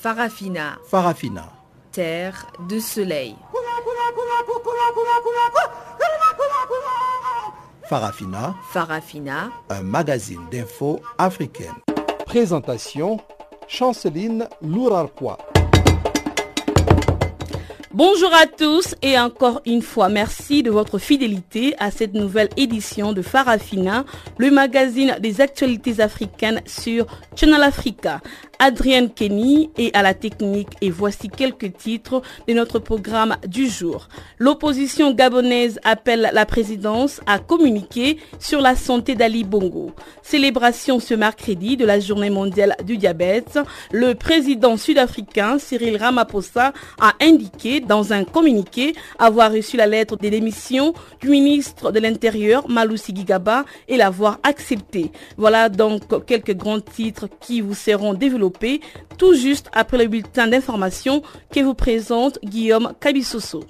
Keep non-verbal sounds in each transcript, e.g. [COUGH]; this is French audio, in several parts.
Farafina. Farafina. Terre de soleil. Farafina. Farafina. Un magazine d'infos africaine. Présentation Chanceline Lourarquois. Bonjour à tous et encore une fois merci de votre fidélité à cette nouvelle édition de Farafina, le magazine des actualités africaines sur Channel Africa. Adrienne Kenny est à la technique et voici quelques titres de notre programme du jour. L'opposition gabonaise appelle la présidence à communiquer sur la santé d'Ali Bongo. Célébration ce mercredi de la journée mondiale du diabète. Le président sud-africain Cyril Ramaphosa a indiqué dans un communiqué avoir reçu la lettre de démission du ministre de l'Intérieur Malousi Gigaba et l'avoir acceptée. Voilà donc quelques grands titres qui vous seront développés tout juste après le bulletin d'information que vous présente Guillaume Cabissoso.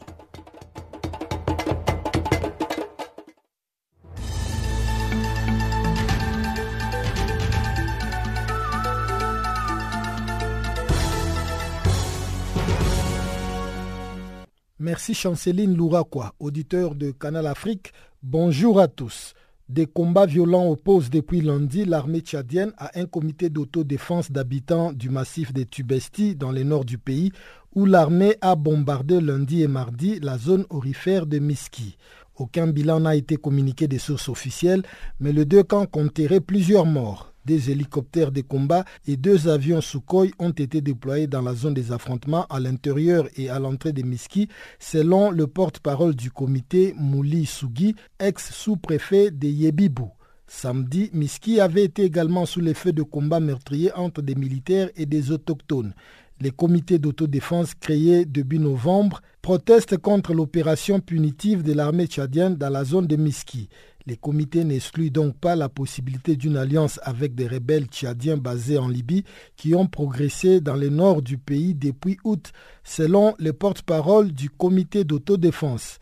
Merci Chanceline Louraquois, auditeur de Canal Afrique. Bonjour à tous. Des combats violents opposent depuis lundi l'armée tchadienne à un comité d'autodéfense d'habitants du massif des Tubesti dans le nord du pays où l'armée a bombardé lundi et mardi la zone orifère de Miski. Aucun bilan n'a été communiqué des sources officielles, mais les deux camps compteraient plusieurs morts. Des hélicoptères de combat et deux avions Sukhoi ont été déployés dans la zone des affrontements à l'intérieur et à l'entrée de Miski, selon le porte-parole du comité Mouli Sugi, ex-sous-préfet de Yebibou. Samedi, Miski avait été également sous les feux de combat meurtriers entre des militaires et des autochtones. Les comités d'autodéfense créés début novembre protestent contre l'opération punitive de l'armée tchadienne dans la zone de Miski. Les comités n'excluent donc pas la possibilité d'une alliance avec des rebelles tchadiens basés en Libye qui ont progressé dans le nord du pays depuis août, selon les porte-parole du comité d'autodéfense.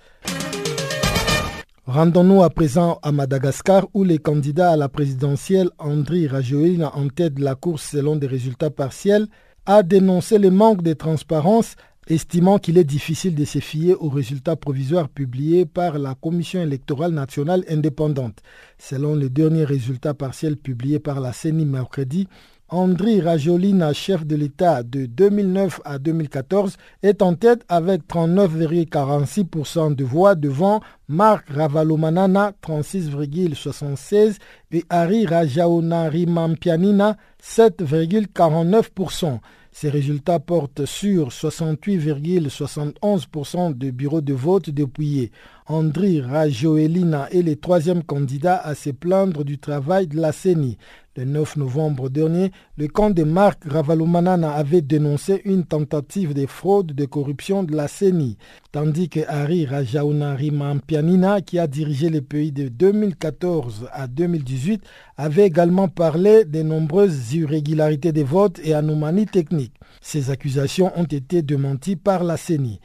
Rendons-nous à présent à Madagascar où les candidats à la présidentielle Andri Rajoelina en tête de la course selon des résultats partiels a dénoncé le manque de transparence estimant qu'il est difficile de se fier aux résultats provisoires publiés par la Commission électorale nationale indépendante. Selon les derniers résultats partiels publiés par la CENI mercredi, Andri Rajolina, chef de l'État de 2009 à 2014, est en tête avec 39,46% de voix devant Marc Ravalomanana, 36,76% et Hari Rajaonarimampianina, 7,49%. Ces résultats portent sur 68,71% de bureaux de vote dépouillés. Andri Rajoelina est le troisième candidat à se plaindre du travail de la CENI. Le 9 novembre dernier, le camp de Marc Ravalomanana avait dénoncé une tentative de fraude de corruption de la CENI, tandis que Harry Rajaonarimampianina, qui a dirigé le pays de 2014 à 2018, avait également parlé de nombreuses irrégularités des votes et anomalies techniques. Ces accusations ont été démenties par la CENI.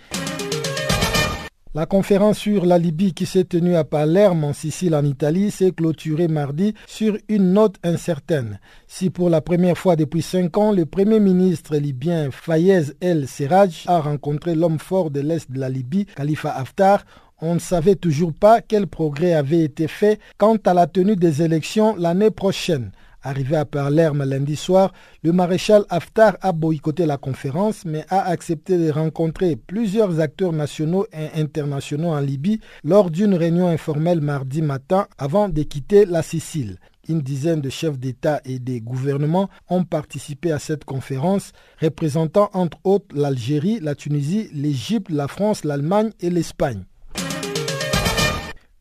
La conférence sur la Libye qui s'est tenue à Palerme en Sicile en Italie s'est clôturée mardi sur une note incertaine. Si pour la première fois depuis cinq ans, le Premier ministre libyen Fayez El Serraj a rencontré l'homme fort de l'Est de la Libye, Khalifa Haftar, on ne savait toujours pas quel progrès avait été fait quant à la tenue des élections l'année prochaine. Arrivé à Palerme lundi soir, le maréchal Haftar a boycotté la conférence mais a accepté de rencontrer plusieurs acteurs nationaux et internationaux en Libye lors d'une réunion informelle mardi matin avant de quitter la Sicile. Une dizaine de chefs d'État et des gouvernements ont participé à cette conférence, représentant entre autres l'Algérie, la Tunisie, l'Égypte, la France, l'Allemagne et l'Espagne.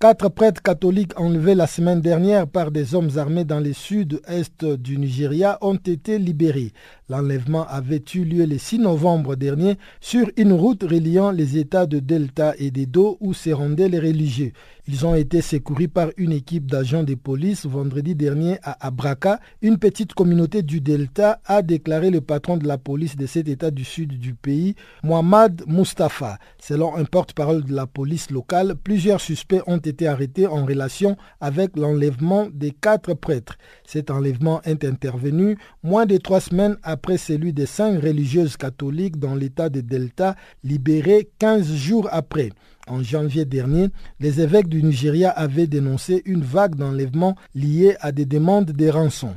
Quatre prêtres catholiques enlevés la semaine dernière par des hommes armés dans le sud-est du Nigeria ont été libérés. L'enlèvement avait eu lieu le 6 novembre dernier sur une route reliant les États de Delta et d'Edo où se rendaient les religieux? Ils ont été secourus par une équipe d'agents de police vendredi dernier à Abraka. Une petite communauté du Delta a déclaré le patron de la police de cet État du sud du pays, Mohamed Mustafa. Selon un porte-parole de la police locale, plusieurs suspects ont été arrêtés en relation avec l'enlèvement des quatre prêtres. Cet enlèvement est intervenu moins de trois semaines après après celui des cinq religieuses catholiques dans l'état de Delta, libérées 15 jours après. En janvier dernier, les évêques du Nigeria avaient dénoncé une vague d'enlèvements liée à des demandes de rançons.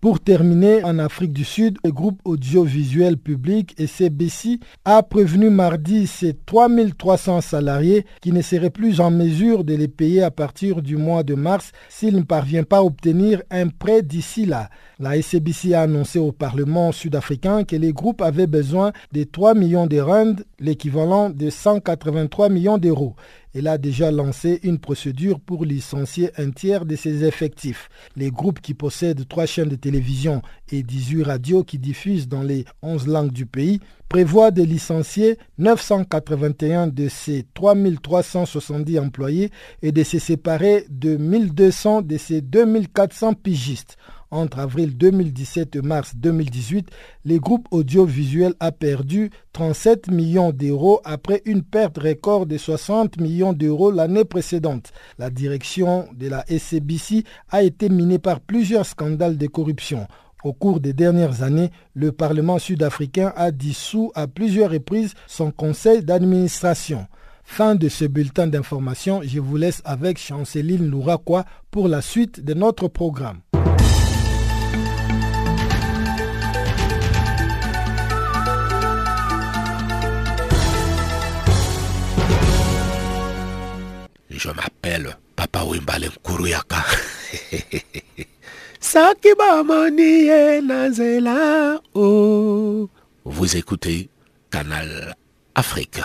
Pour terminer, en Afrique du Sud, le groupe audiovisuel public CBC a prévenu mardi ses 3300 salariés qui ne seraient plus en mesure de les payer à partir du mois de mars s'ils ne parviennent pas à obtenir un prêt d'ici là. La SBC a annoncé au Parlement sud-africain que les groupes avaient besoin de 3 millions de rand, l'équivalent de 183 millions d'euros. Elle a déjà lancé une procédure pour licencier un tiers de ses effectifs. Les groupes qui possèdent trois chaînes de télévision et 18 radios qui diffusent dans les 11 langues du pays prévoient de licencier 981 de ces 3370 employés et de se séparer de 1200 de ces 2400 pigistes. Entre avril 2017 et mars 2018, les groupes audiovisuels a perdu 37 millions d'euros après une perte record de 60 millions d'euros l'année précédente. La direction de la SCBC a été minée par plusieurs scandales de corruption. Au cours des dernières années, le Parlement sud-africain a dissous à plusieurs reprises son conseil d'administration. Fin de ce bulletin d'information, je vous laisse avec Chanceline Louraquois pour la suite de notre programme. Je m'appelle Papa Wimbalem Kuruyaka. [LAUGHS] Oh. Vous écoutez Canal Afrique.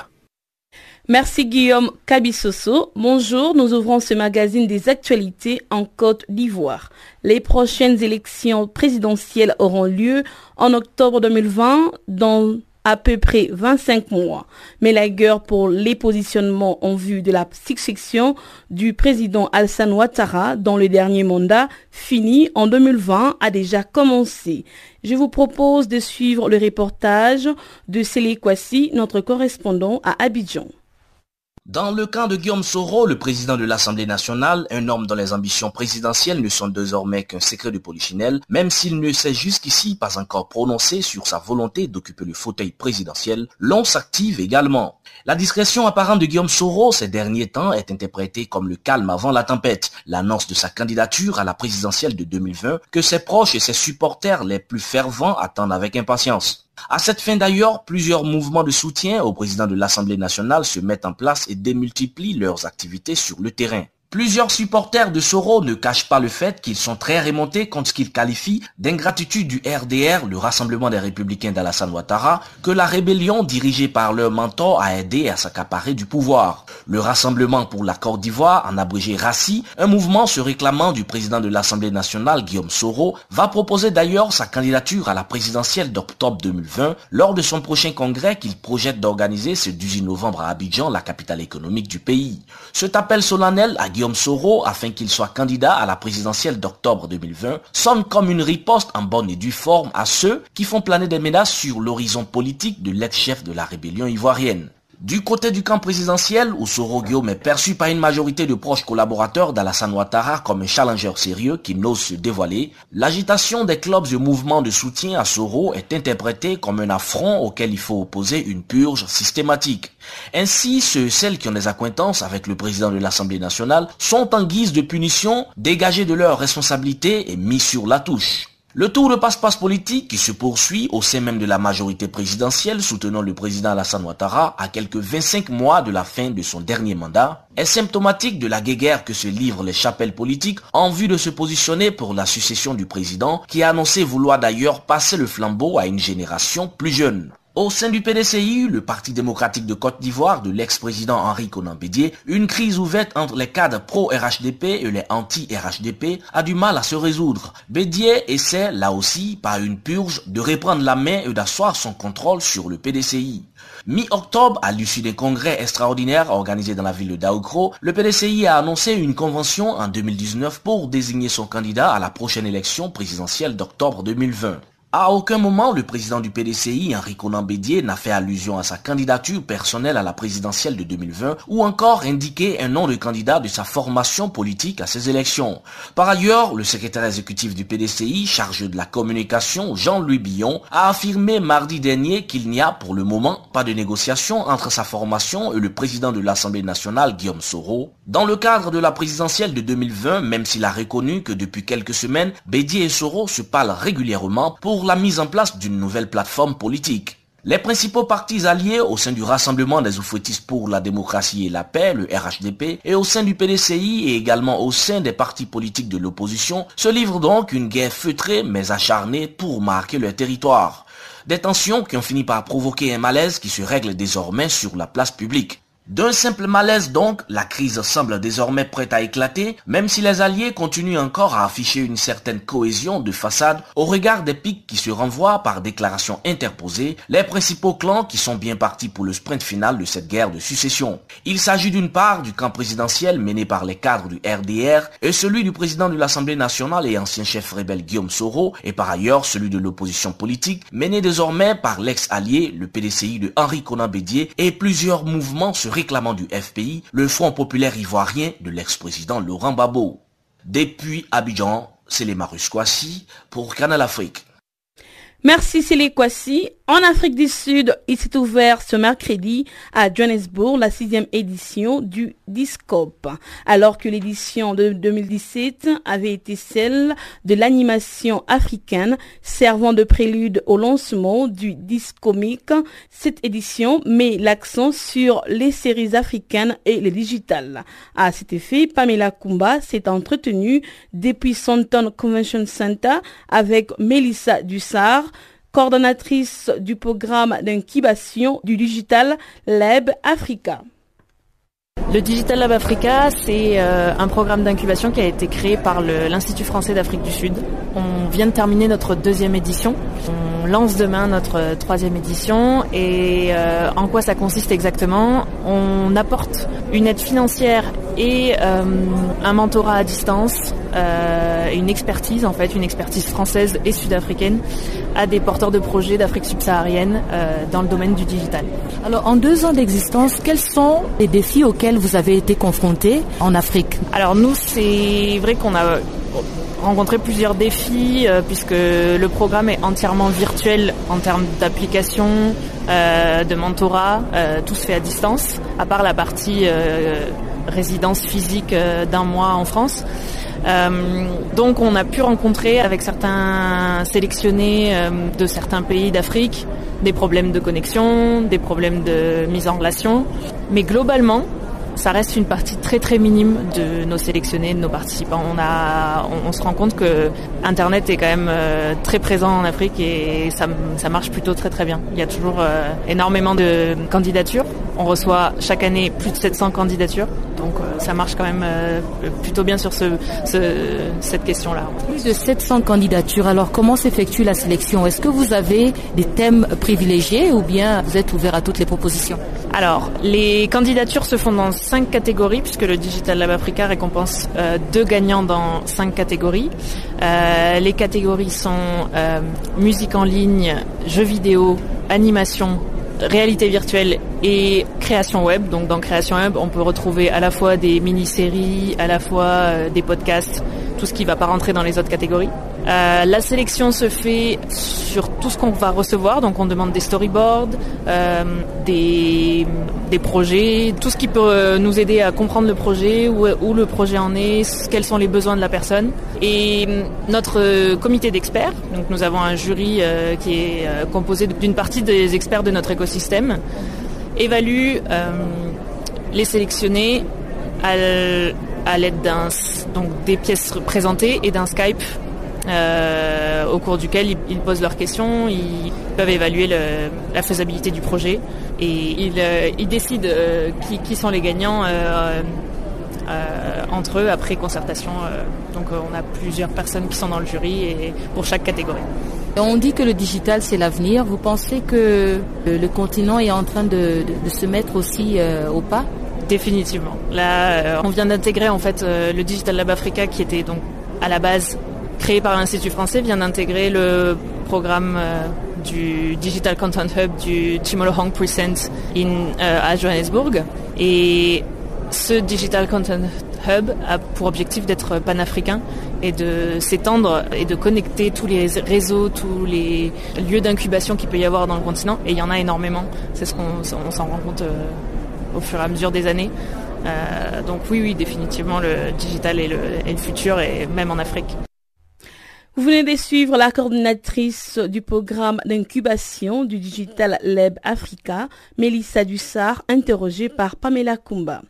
Merci Guillaume Kabisoso. Bonjour, nous ouvrons ce magazine des actualités en Côte d'Ivoire. Les prochaines élections présidentielles auront lieu en octobre 2020 dans à peu près 25 mois. Mais la guerre pour les positionnements en vue de la succession du président Alassane Ouattara dans le dernier mandat fini en 2020 a déjà commencé. Je vous propose de suivre le reportage de Célie Kwasi, notre correspondant à Abidjan. Dans le camp de Guillaume Soro, le président de l'Assemblée nationale, un homme dont les ambitions présidentielles ne sont désormais qu'un secret de polichinelle, même s'il ne s'est jusqu'ici pas encore prononcé sur sa volonté d'occuper le fauteuil présidentiel, l'on s'active également. La discrétion apparente de Guillaume Soro ces derniers temps est interprétée comme le calme avant la tempête, l'annonce de sa candidature à la présidentielle de 2020 que ses proches et ses supporters les plus fervents attendent avec impatience. À cette fin d'ailleurs, plusieurs mouvements de soutien au président de l'Assemblée nationale se mettent en place et démultiplient leurs activités sur le terrain. Plusieurs supporters de Soro ne cachent pas le fait qu'ils sont très remontés contre ce qu'ils qualifient d'ingratitude du RDR, le Rassemblement des Républicains d'Alassane Ouattara, que la rébellion dirigée par leur mentor a aidé à s'accaparer du pouvoir. Le Rassemblement pour la Côte d'Ivoire, en abrégé RACI, un mouvement se réclamant du président de l'Assemblée nationale Guillaume Soro, va proposer d'ailleurs sa candidature à la présidentielle d'octobre 2020 lors de son prochain congrès qu'il projette d'organiser ce 18 novembre à Abidjan, la capitale économique du pays. Cet appel solennel à Guillaume Soro afin qu'il soit candidat à la présidentielle d'octobre 2020 sonne comme une riposte en bonne et due forme à ceux qui font planer des menaces sur l'horizon politique de l'ex-chef de la rébellion ivoirienne. Du côté du camp présidentiel, où Soro Guillaume est perçu par une majorité de proches collaborateurs d'Alassane Ouattara comme un challenger sérieux qui n'ose se dévoiler, l'agitation des clubs et mouvements de soutien à Soro est interprétée comme un affront auquel il faut opposer une purge systématique. Ainsi, ceux celles qui ont des acquaintances avec le président de l'Assemblée nationale sont en guise de punition dégagés de leurs responsabilités et mis sur la touche. Le tour de passe-passe politique qui se poursuit au sein même de la majorité présidentielle soutenant le président Alassane Ouattara à quelques 25 mois de la fin de son dernier mandat est symptomatique de la guéguerre que se livrent les chapelles politiques en vue de se positionner pour la succession du président qui a annoncé vouloir d'ailleurs passer le flambeau à une génération plus jeune. Au sein du PDCI, le Parti démocratique de Côte d'Ivoire de l'ex-président Henri Conan Bédier, une crise ouverte entre les cadres pro-RHDP et les anti-RHDP a du mal à se résoudre. Bédier essaie, là aussi, par une purge, de reprendre la main et d'asseoir son contrôle sur le PDCI. Mi-octobre, à l'issue des congrès extraordinaires organisés dans la ville de Daoukro, le PDCI a annoncé une convention en 2019 pour désigner son candidat à la prochaine élection présidentielle d'octobre 2020. À aucun moment, le président du PDCI, Henri Conan Bédier, n'a fait allusion à sa candidature personnelle à la présidentielle de 2020 ou encore indiqué un nom de candidat de sa formation politique à ces élections. Par ailleurs, le secrétaire exécutif du PDCI, chargé de la communication, Jean-Louis Billon, a affirmé mardi dernier qu'il n'y a pour le moment pas de négociation entre sa formation et le président de l'Assemblée nationale, Guillaume Soro. Dans le cadre de la présidentielle de 2020, même s'il a reconnu que depuis quelques semaines, Bédier et Soro se parlent régulièrement pour la mise en place d'une nouvelle plateforme politique. Les principaux partis alliés au sein du Rassemblement des oufouettistes pour la démocratie et la paix, le RHDP, et au sein du PDCI et également au sein des partis politiques de l'opposition, se livrent donc une guerre feutrée mais acharnée pour marquer leur territoire. Des tensions qui ont fini par provoquer un malaise qui se règle désormais sur la place publique. D'un simple malaise donc, la crise semble désormais prête à éclater, même si les alliés continuent encore à afficher une certaine cohésion de façade au regard des pics qui se renvoient par déclarations interposées, les principaux clans qui sont bien partis pour le sprint final de cette guerre de succession. Il s'agit d'une part du camp présidentiel mené par les cadres du RDR et celui du président de l'Assemblée nationale et ancien chef rebelle Guillaume Soro, et par ailleurs celui de l'opposition politique mené désormais par l'ex-allié, le PDCI de Henri Conan Bédier, et plusieurs mouvements se réclamant du FPI, le Front populaire ivoirien de l'ex-président Laurent Gbagbo. Depuis Abidjan, c'est les Marus Kwasi pour Canal Afrique. Merci Célé Kwasi. En Afrique du Sud, il s'est ouvert ce mercredi à Johannesburg la sixième édition du Discope, alors que l'édition de 2017 avait été celle de l'animation africaine servant de prélude au lancement du Discomic. Cette édition met l'accent sur les séries africaines et les digitales. À cet effet, Pamela Kumba s'est entretenue depuis Santon Convention Center avec Melissa Dussard, coordonnatrice du programme d'incubation du Digital Lab Africa. Le Digital Lab Africa, c'est euh, un programme d'incubation qui a été créé par l'Institut français d'Afrique du Sud. On vient de terminer notre deuxième édition. On lance demain notre troisième édition. Et euh, en quoi ça consiste exactement? On apporte une aide financière et euh, un mentorat à distance, euh, une expertise en fait, une expertise française et sud-africaine à des porteurs de projets d'Afrique subsaharienne euh, dans le domaine du digital. Alors en deux ans d'existence, quels sont les défis auxquels vous avez été confrontés en Afrique? Alors nous, c'est vrai qu'on a rencontré plusieurs défis euh, puisque le programme est entièrement virtuel en termes d'application, euh, de mentorat, euh, tout se fait à distance, à part la partie résidence physique d'un mois en France. Donc on a pu rencontrer avec certains sélectionnés de certains pays d'Afrique des problèmes de connexion, des problèmes de mise en relation. Mais globalement, ça reste une partie très très minime de nos sélectionnés, de nos participants. On, a, on, se rend compte que Internet est quand même très présent en Afrique et ça, ça, marche plutôt très très bien. Il y a toujours énormément de candidatures. On reçoit chaque année plus de 700 candidatures. Donc euh, ça marche quand même euh, plutôt bien sur ce, cette question-là. Plus de 700 candidatures. Alors comment s'effectue la sélection? Est-ce que vous avez des thèmes privilégiés ou bien vous êtes ouvert à toutes les propositions? Alors les candidatures se font dans cinq catégories puisque le Digital Lab Africa récompense euh, deux gagnants dans cinq catégories. les catégories sont musique en ligne, jeux vidéo, animation, réalité virtuelle et création web. Donc dans création web, on peut retrouver à la fois des mini-séries, à la fois euh, des podcasts, tout ce qui ne va pas rentrer dans les autres catégories. Euh, la sélection se fait sur tout ce qu'on va recevoir, donc on demande des storyboards, euh, des, projets, tout ce qui peut euh, nous aider à comprendre le projet, où, le projet en est, quels sont les besoins de la personne. Et notre comité d'experts, donc nous avons un jury qui est composé d'une partie des experts de notre écosystème, évalue les sélectionnés à, l'aide des pièces présentées et d'un Skype euh, au cours duquel ils, posent leurs questions, ils peuvent évaluer la faisabilité du projet et ils, euh, décident euh, qui, sont les gagnants entre eux après concertation. donc on a plusieurs personnes qui sont dans le jury et pour chaque catégorie. On dit que le digital c'est l'avenir. Vous pensez que le continent est en train de, se mettre aussi au pas? Définitivement. Là, on vient d'intégrer en fait le Digital Lab Africa qui était donc à la base créé par l'Institut français vient d'intégrer le programme du Digital Content Hub du Chimolo Present in, à Johannesburg. Et ce Digital Content Hub a pour objectif d'être panafricain et de s'étendre et de connecter tous les réseaux, tous les lieux d'incubation qu'il peut y avoir dans le continent. Et il y en a énormément. C'est ce qu'on s'en rend compte au fur et à mesure des années. Euh, donc oui, oui, définitivement, le digital est le, est le futur, et même en Afrique. Vous venez de suivre la coordinatrice du programme d'incubation du Digital Lab Africa, Mélissa Dussard, interrogée par Pamela Kumba.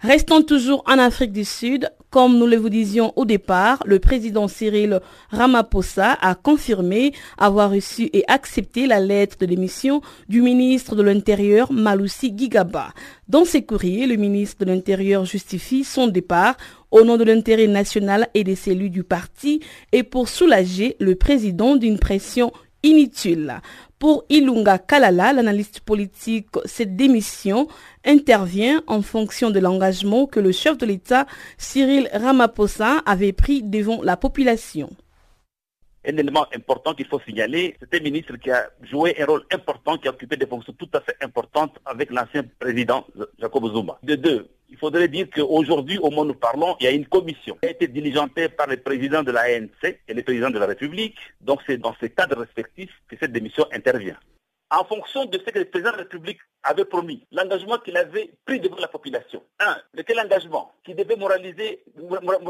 Restons toujours en Afrique du Sud. Comme nous le vous disions au départ, le président Cyril Ramaphosa a confirmé avoir reçu et accepté la lettre de démission du ministre de l'Intérieur Maloussi Gigaba. Dans ses courriers, le ministre de l'Intérieur justifie son départ au nom de l'intérêt national et des cellules du parti et pour soulager le président d'une pression inutile. Pour Ilunga Kalala, l'analyste politique, cette démission intervient en fonction de l'engagement que le chef de l'État, Cyril Ramaphosa, avait pris devant la population. Un élément important qu'il faut signaler, c'est un ministre qui a joué un rôle important, qui a occupé des fonctions tout à fait importantes avec l'ancien président Jacob Zuma. De deux, il faudrait dire qu'aujourd'hui, au moment où nous parlons, il y a une commission qui a été diligentée par le président de l'ANC et le président de la République. Donc c'est dans ces cadres respectifs que cette démission intervient. En fonction de ce que le président de la République avait promis, l'engagement qu'il avait pris devant la population. Un, lequel engagement? Qui devait moraliser,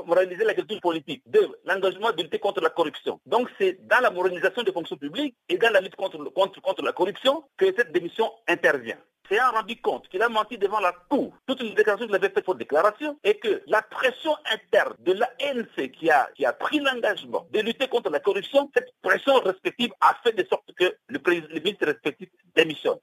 moraliser la culture politique. Deux, l'engagement de lutter contre la corruption. Donc c'est dans la moralisation des fonctions publiques et dans la lutte contre la corruption que cette démission intervient s'est rendu compte qu'il a menti devant la Cour, toute une déclaration qu'il avait faite pour déclaration, et que la pression interne de l'ANC qui a, qui a pris l'engagement de lutter contre la corruption, cette pression respective a fait de sorte que le, le ministre respectif démissionne.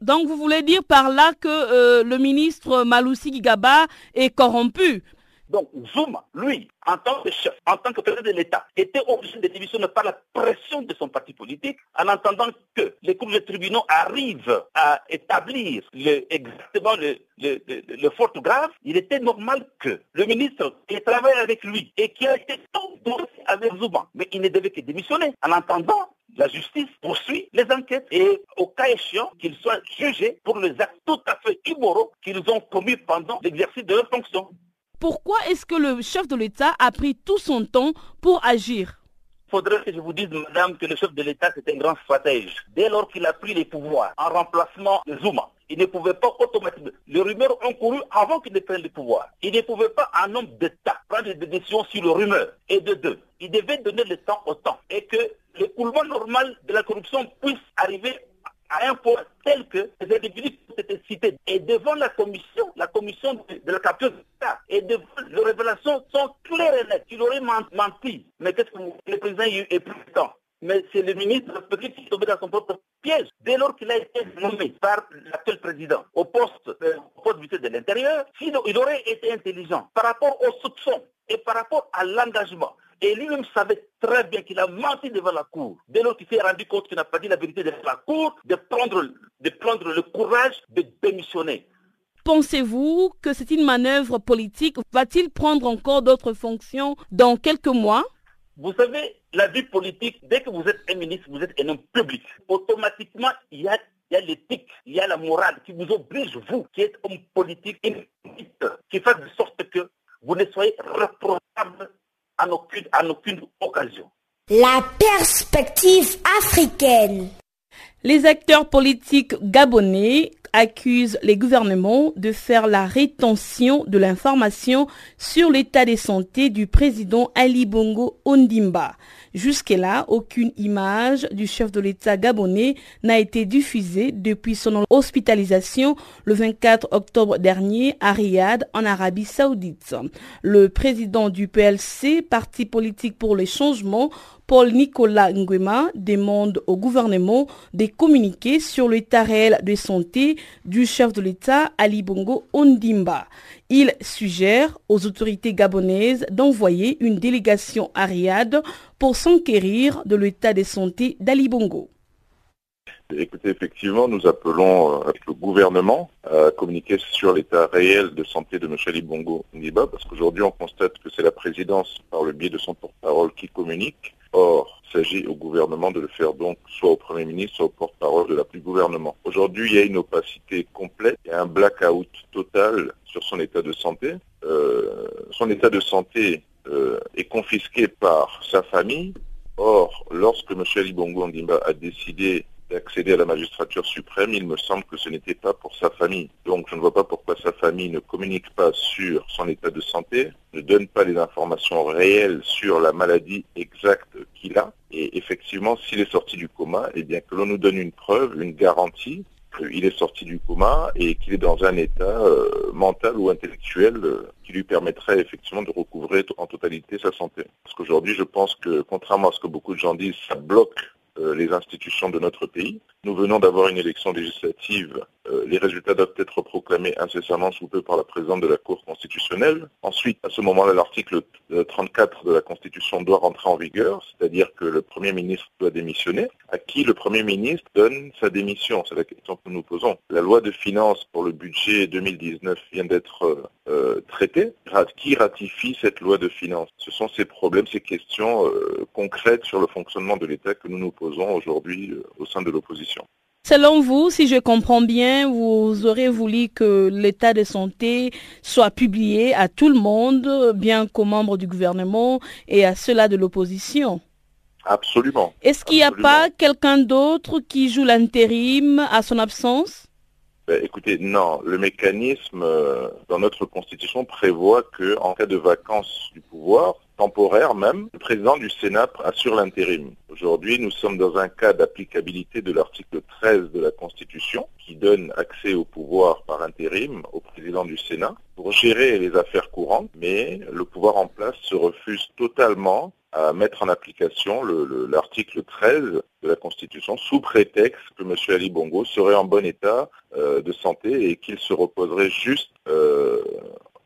Donc vous voulez dire par là que euh, le ministre Maloussi Gigaba est corrompu donc Zuma, lui, en tant que chef, en tant que président de l'État, était obligé de démissionner par la pression de son parti politique en entendant que les cours de tribunaux arrivent à établir exactement le, le, fort grave. Il était normal que le ministre qui travaille avec lui et qui a été tout avec Zuma, mais il ne devait que démissionner en entendant la justice poursuit les enquêtes et au cas échéant qu'ils soient jugés pour les actes tout à fait immoraux qu'ils ont commis pendant l'exercice de leurs fonctions. Pourquoi est-ce que le chef de l'État a pris tout son temps pour agir il faudrait que je vous dise, madame, que le chef de l'État, c'est un grand stratège. Dès lors qu'il a pris les pouvoirs en remplacement de Zuma, il ne pouvait pas automatiquement. Les rumeurs ont couru avant qu'il ne prenne le pouvoir. Il ne pouvait pas, en nombre d'État, prendre des décisions sur les rumeurs. Et de deux, il devait donner le temps au temps. Et que l'écoulement normal de la corruption puisse arriver à un point tel que les individus été cités. Et devant la commission, la commission de, la capture d'État, et devant les révélations sont claires et nettes. Il aurait menti. Mais qu'est-ce que le président est temps mais c'est le ministre qui est tombé dans son propre piège. Dès lors qu'il a été nommé par l'actuel président au poste, euh, au poste du de l'Intérieur, il aurait été intelligent par rapport aux soupçons et par rapport à l'engagement et lui-même savait très bien qu'il a menti devant la cour. Dès lors qu'il s'est rendu compte qu'il n'a pas dit la vérité devant la cour, de prendre, de prendre le courage de démissionner. Pensez-vous que c'est une manœuvre politique? Va-t-il prendre encore d'autres fonctions dans quelques mois? Vous savez, la vie politique, dès que vous êtes un ministre, vous êtes un homme public. Automatiquement, il y a il y a l'éthique, il y a la morale qui vous oblige, vous, qui êtes homme politique, qui fait de sorte que vous ne soyez reprochable en aucune, occasion. La perspective africaine. Les acteurs politiques gabonais accusent les gouvernements de faire la rétention de l'information sur l'état de santé du président Ali Bongo Ondimba. Jusque-là, aucune image du chef de l'État gabonais n'a été diffusée depuis son hospitalisation le 24 octobre dernier à Riyad, en Arabie saoudite. Le président du PLC, Parti politique pour les changements, Paul Nicolas Nguema demande au gouvernement de communiquer sur l'état réel de santé du chef de l'État Ali Bongo Ondimba. Il suggère aux autorités gabonaises d'envoyer une délégation à Riyad pour s'enquérir de l'état de santé d'Ali Bongo. Écoutez, effectivement, nous appelons euh, le gouvernement à communiquer sur l'état réel de santé de M. Ali Bongo Ndiba, parce qu'aujourd'hui, on constate que c'est la présidence, par le biais de son porte-parole, qui communique. Or, Il s'agit au gouvernement de le faire donc soit au Premier ministre, soit au porte-parole de la du gouvernement. Aujourd'hui, il y a une opacité complète, il y a un blackout total sur son état de santé. Euh, son état de santé euh, est confisqué par sa famille. Or, lorsque M. Ali Bongo Ondimba a décidé d'accéder à la magistrature suprême, il me semble que ce n'était pas pour sa famille. Donc je ne vois pas pourquoi sa famille ne communique pas sur son état de santé, ne donne pas les informations réelles sur la maladie exacte qu'il a. Et effectivement, s'il est sorti du coma, eh bien que l'on nous donne une preuve, une garantie qu'il est sorti du coma et qu'il est dans un état euh, mental ou intellectuel euh, qui lui permettrait effectivement de recouvrer en totalité sa santé. Parce qu'aujourd'hui, je pense que, contrairement à ce que beaucoup de gens disent, ça bloque les institutions de notre pays. Nous venons d'avoir une élection législative. Euh, les résultats doivent être proclamés incessamment sous peu par la présidente de la Cour constitutionnelle. Ensuite, à ce moment-là, l'article 34 de la Constitution doit rentrer en vigueur, c'est-à-dire que le Premier ministre doit démissionner. À qui le Premier ministre donne sa démission C'est la question que nous nous posons. La loi de finances pour le budget 2019 vient d'être euh, traitée. Qui ratifie cette loi de finances Ce sont ces problèmes, ces questions concrètes sur le fonctionnement de l'État que nous nous posons aujourd'hui au sein de l'opposition. Selon vous, si je comprends bien, vous aurez voulu que l'état de santé soit publié à tout le monde, bien qu'aux membres du gouvernement et à ceux-là de l'opposition? Absolument. Est-ce qu'il n'y a pas quelqu'un d'autre qui joue l'intérim à son absence? Ben, Écoutez, non. Le mécanisme euh, dans notre constitution prévoit que, en cas de vacances du pouvoir, temporaire même, le président du Sénat assure l'intérim. Aujourd'hui, nous sommes dans un cas d'applicabilité de l'article 13 de la Constitution qui donne accès au pouvoir par intérim au président du Sénat pour gérer les affaires courantes, mais le pouvoir en place se refuse totalement à mettre en application l'article 13 de la Constitution sous prétexte que M. Ali Bongo serait en bon état euh, de santé et qu'il se reposerait juste euh,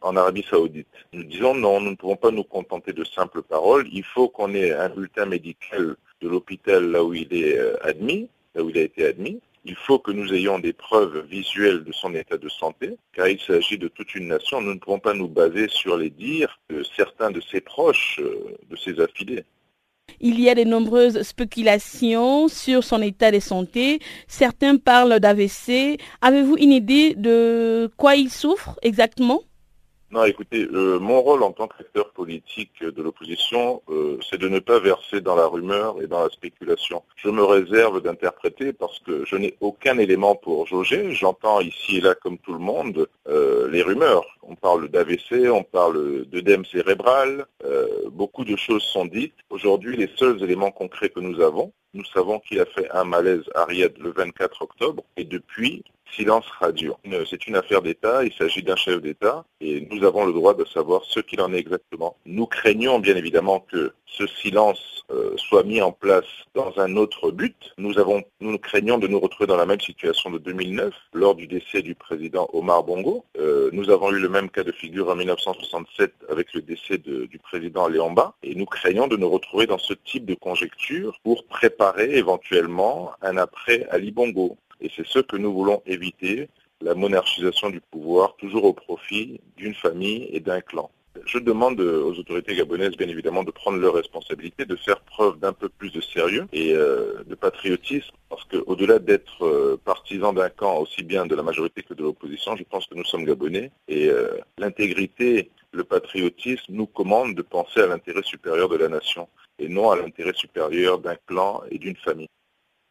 en Arabie Saoudite. Nous disons non, nous ne pouvons pas nous contenter de simples paroles. Il faut qu'on ait un bulletin médical de l'hôpital là où il est euh, admis, là où il a été admis. Il faut que nous ayons des preuves visuelles de son état de santé, car il s'agit de toute une nation. Nous ne pouvons pas nous baser sur les dires de certains de ses proches, euh, de ses affiliés. Il y a de nombreuses spéculations sur son état de santé. Certains parlent d'AVC. Avez-vous une idée de quoi il souffre exactement? Non, écoutez, euh, mon rôle en tant qu'acteur politique de l'opposition, euh, c'est de ne pas verser dans la rumeur et dans la spéculation. Je me réserve d'interpréter parce que je n'ai aucun élément pour jauger. J'entends ici et là, comme tout le monde, euh, les rumeurs. On parle d'AVC, on parle d'œdème cérébral, beaucoup de choses sont dites. Aujourd'hui, les seuls éléments concrets que nous avons, nous savons qu'il a fait un malaise à Riyad le 24 octobre et depuis, silence radio. C'est une affaire d'État, il s'agit d'un chef d'État et nous avons le droit de savoir ce qu'il en est exactement. Nous craignons bien évidemment que ce silence euh, soit mis en place dans un autre but. Nous, craignons de nous retrouver dans la même situation de 2009 lors du décès du président Omar Bongo. Euh, nous avons eu le même cas de figure en 1967 avec le décès du président Léomba et nous craignons de nous retrouver dans ce type de conjecture pour préparer éventuellement un après Ali Bongo. Et c'est ce que nous voulons éviter, la monarchisation du pouvoir, toujours au profit d'une famille et d'un clan. Je demande aux autorités gabonaises, bien évidemment, de prendre leurs responsabilités, de faire preuve d'un peu plus de sérieux et euh, de patriotisme, parce qu'au-delà d'être euh, partisans d'un camp aussi bien de la majorité que de l'opposition, je pense que nous sommes gabonais et euh, l'intégrité, le patriotisme nous commande de penser à l'intérêt supérieur de la nation et non à l'intérêt supérieur d'un clan et d'une famille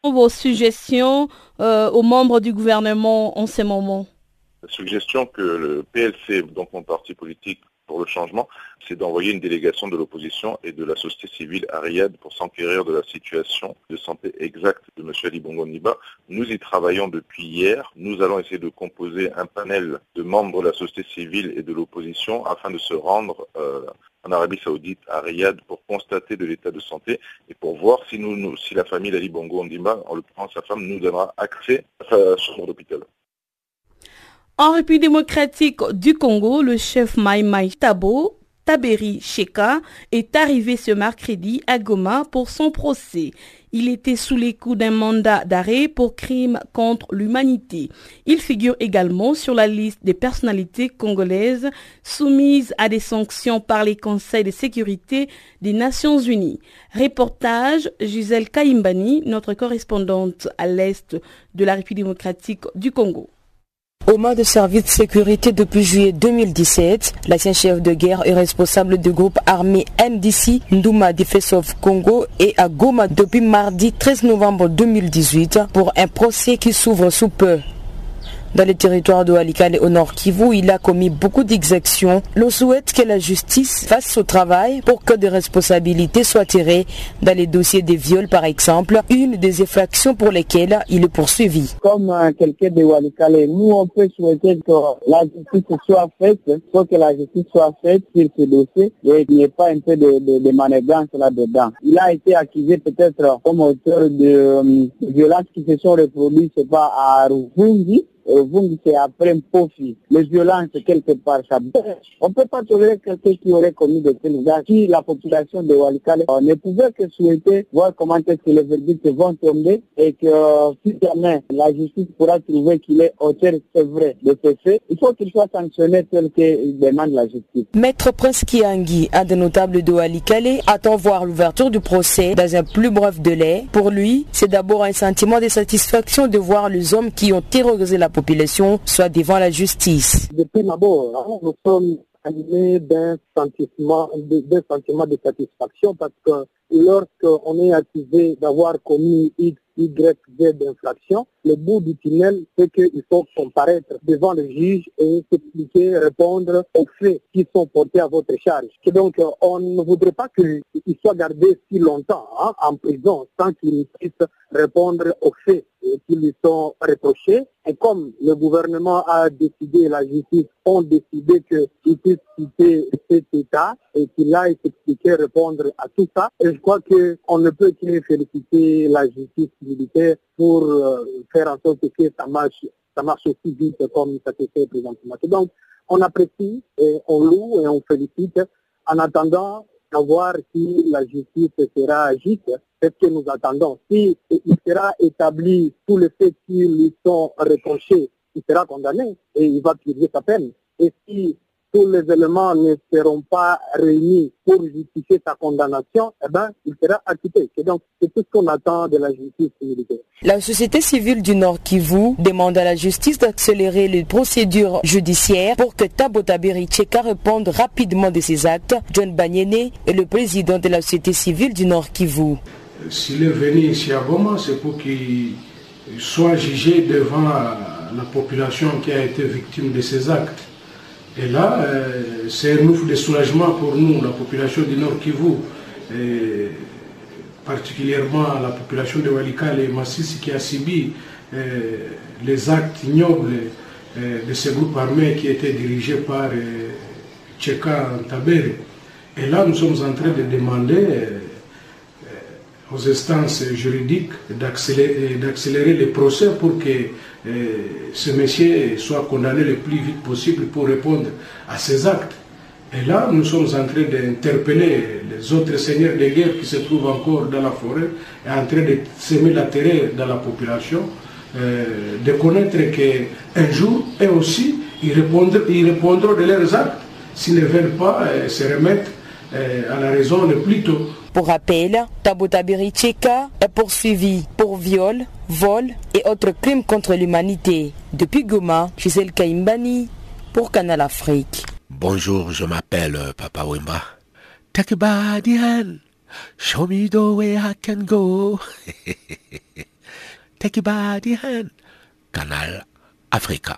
vos suggestions euh, aux membres du gouvernement en ce moment La suggestion que le PLC, donc mon parti politique pour le changement, c'est d'envoyer une délégation de l'opposition et de la société civile à Riyad pour s'enquérir de la situation de santé exacte de M. Ali Bongo Niba. Nous y travaillons depuis hier. Nous allons essayer de composer un panel de membres de la société civile et de l'opposition afin de se rendre euh, en Arabie Saoudite, à Riyad, pour constater de l'état de santé et pour voir si, la famille d'Ali Bongo Ondimba, en l'occurrence sa femme, nous donnera accès à chambre d'hôpital. En République démocratique du Congo, le chef Maïmaï Tabo Taberi Sheka est arrivé ce mercredi à Goma pour son procès. Il était sous les coups d'un mandat d'arrêt pour crimes contre l'humanité. Il figure également sur la liste des personnalités congolaises soumises à des sanctions par les conseils de sécurité des Nations Unies. Reportage Gisèle Kaimbani, notre correspondante à l'est de la République démocratique du Congo. Au main de service de sécurité depuis juillet 2017, l'ancien chef de guerre est responsable du groupe armé MDC Nduma Defense Congo et à Goma depuis mardi 13 novembre 2018 pour un procès qui s'ouvre sous peu. Dans le territoire de Walikale au nord Kivu, il a commis beaucoup d'exactions. L'on souhaite que la justice fasse son travail pour que des responsabilités soient tirées dans les dossiers des viols par exemple, une des infractions pour lesquelles il est poursuivi. Comme euh, quelqu'un de Walikale, nous on peut souhaiter que la justice soit faite, faut que la justice soit faite sur ce dossier et qu'il n'y ait pas un peu de, de, de là-dedans. Il a été accusé peut-être comme auteur de, euh, violences qui se sont reproduites, c'est pas à Ruvungi, vous, c'est après un profit. Les violences, quelque part, ça. On ne peut pas tolérer quelqu'un qui aurait commis de tels actes. Si la population de Walikale on ne pouvait que souhaiter voir comment est-ce que les verdicts vont tomber et que si jamais la justice pourra trouver qu'il est auteur, c'est vrai, de ce fait, il faut qu'il soit sanctionné tel qu'il demande la justice. Maître Prince Kiangi, un des notables de Walikale, attend voir l'ouverture du procès dans un plus bref délai. Pour lui, c'est d'abord un sentiment de satisfaction de voir les hommes qui ont terrorisé la population soit devant la justice. Depuis d'abord, nous sommes animés d'un sentiment, d'un sentiment de satisfaction parce que lorsqu'on est accusé d'avoir commis X, Y, d'infraction, le bout du tunnel, c'est qu'il faut comparaître devant le juge et s'expliquer, répondre aux faits qui sont portés à votre charge. Donc, on ne voudrait pas qu'il soit gardé si longtemps hein, en prison sans qu'il puisse répondre aux faits qui lui sont reprochés. Et comme le gouvernement a décidé, la justice ont décidé qu'il puisse quitter cet État et qu'il aille s'expliquer, répondre à tout ça, et je crois qu'on ne peut que féliciter la justice militaire pour euh, faire en sorte que ça marche, ça marche aussi vite comme ça se fait présentement. Donc, on apprécie, et on loue et on félicite en attendant à voir si la justice sera juste. C'est ce que nous attendons. Si il sera établi tous les faits qui lui sont reprochés, il sera condamné et il va purger sa peine. Et si tous les éléments ne seront pas réunis pour justifier sa condamnation, eh ben, il sera acquitté. Et donc, c'est tout ce qu'on attend de la justice militaire. La société civile du Nord Kivu demande à la justice d'accélérer les procédures judiciaires pour que Tabotaberi Tcheka réponde rapidement de ses actes. John Banyene est le président de la société civile du Nord Kivu. S'il est venu ici à Goma, c'est pour qu'il soit jugé devant la population qui a été victime de ses actes. Et là, c'est un ouf de soulagement pour nous, la population du Nord Kivu, particulièrement la population de Walikale et Massissi qui a subi les actes ignobles de ce groupe armé qui était dirigé par Tcheka Tabere. Et là, nous sommes en train de demander aux instances juridiques d'accélérer les procès pour que ce monsieur soit condamné le plus vite possible pour répondre à ses actes. Et là, nous sommes en train d'interpeller les autres seigneurs de guerre qui se trouvent encore dans la forêt et en train de semer la terreur dans la population, euh, de connaître qu'un jour, eux aussi, ils répondront, ils répondront de leurs actes s'ils ne veulent pas euh, se remettre euh, à la raison le plus tôt. Pour rappel, Tabotabiri Tcheka est poursuivi pour viol, vol et autres crimes contre l'humanité. Depuis Goma, Gisèle Kaimbani pour Canal Afrique. Bonjour, je m'appelle Papa Wimba. Take a body hand. Show me the way I can go. Take a body hand. Canal Africa.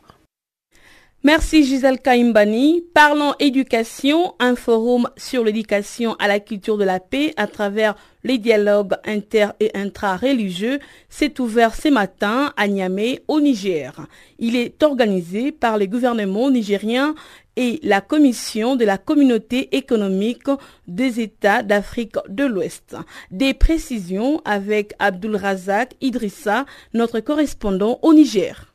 Merci Gisèle Kaimbani. Parlons éducation, un forum sur l'éducation à la culture de la paix à travers les dialogues inter et intra-religieux s'est ouvert ce matin à Niamey au Niger. Il est organisé par les gouvernements nigériens et la commission de la communauté économique des États d'Afrique de l'Ouest. Des précisions avec Abdul Razak Idrissa, notre correspondant au Niger.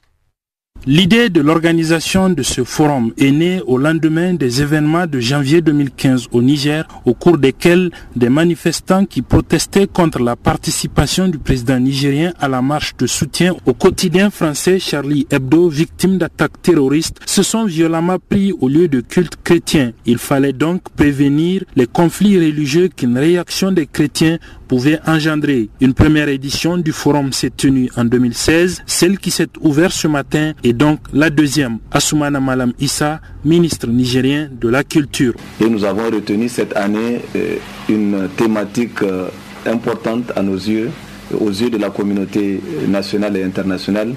L'idée de l'organisation de ce forum est née au lendemain des événements de janvier 2015 au Niger, au cours desquels des manifestants qui protestaient contre la participation du président nigérien à la marche de soutien au quotidien français Charlie Hebdo, victime d'attaques terroristes, se sont violemment pris au lieu de culte chrétien. Il fallait donc prévenir les conflits religieux qu'une réaction des chrétiens pouvait engendrer. Une première édition du forum s'est tenue en 2016. Celle qui s'est ouverte ce matin est donc la deuxième. Assoumana Malam Issa, ministre nigérien de la Culture. Et nous avons retenu cette année euh, une thématique euh, importante à nos yeux, aux yeux de la communauté nationale et internationale.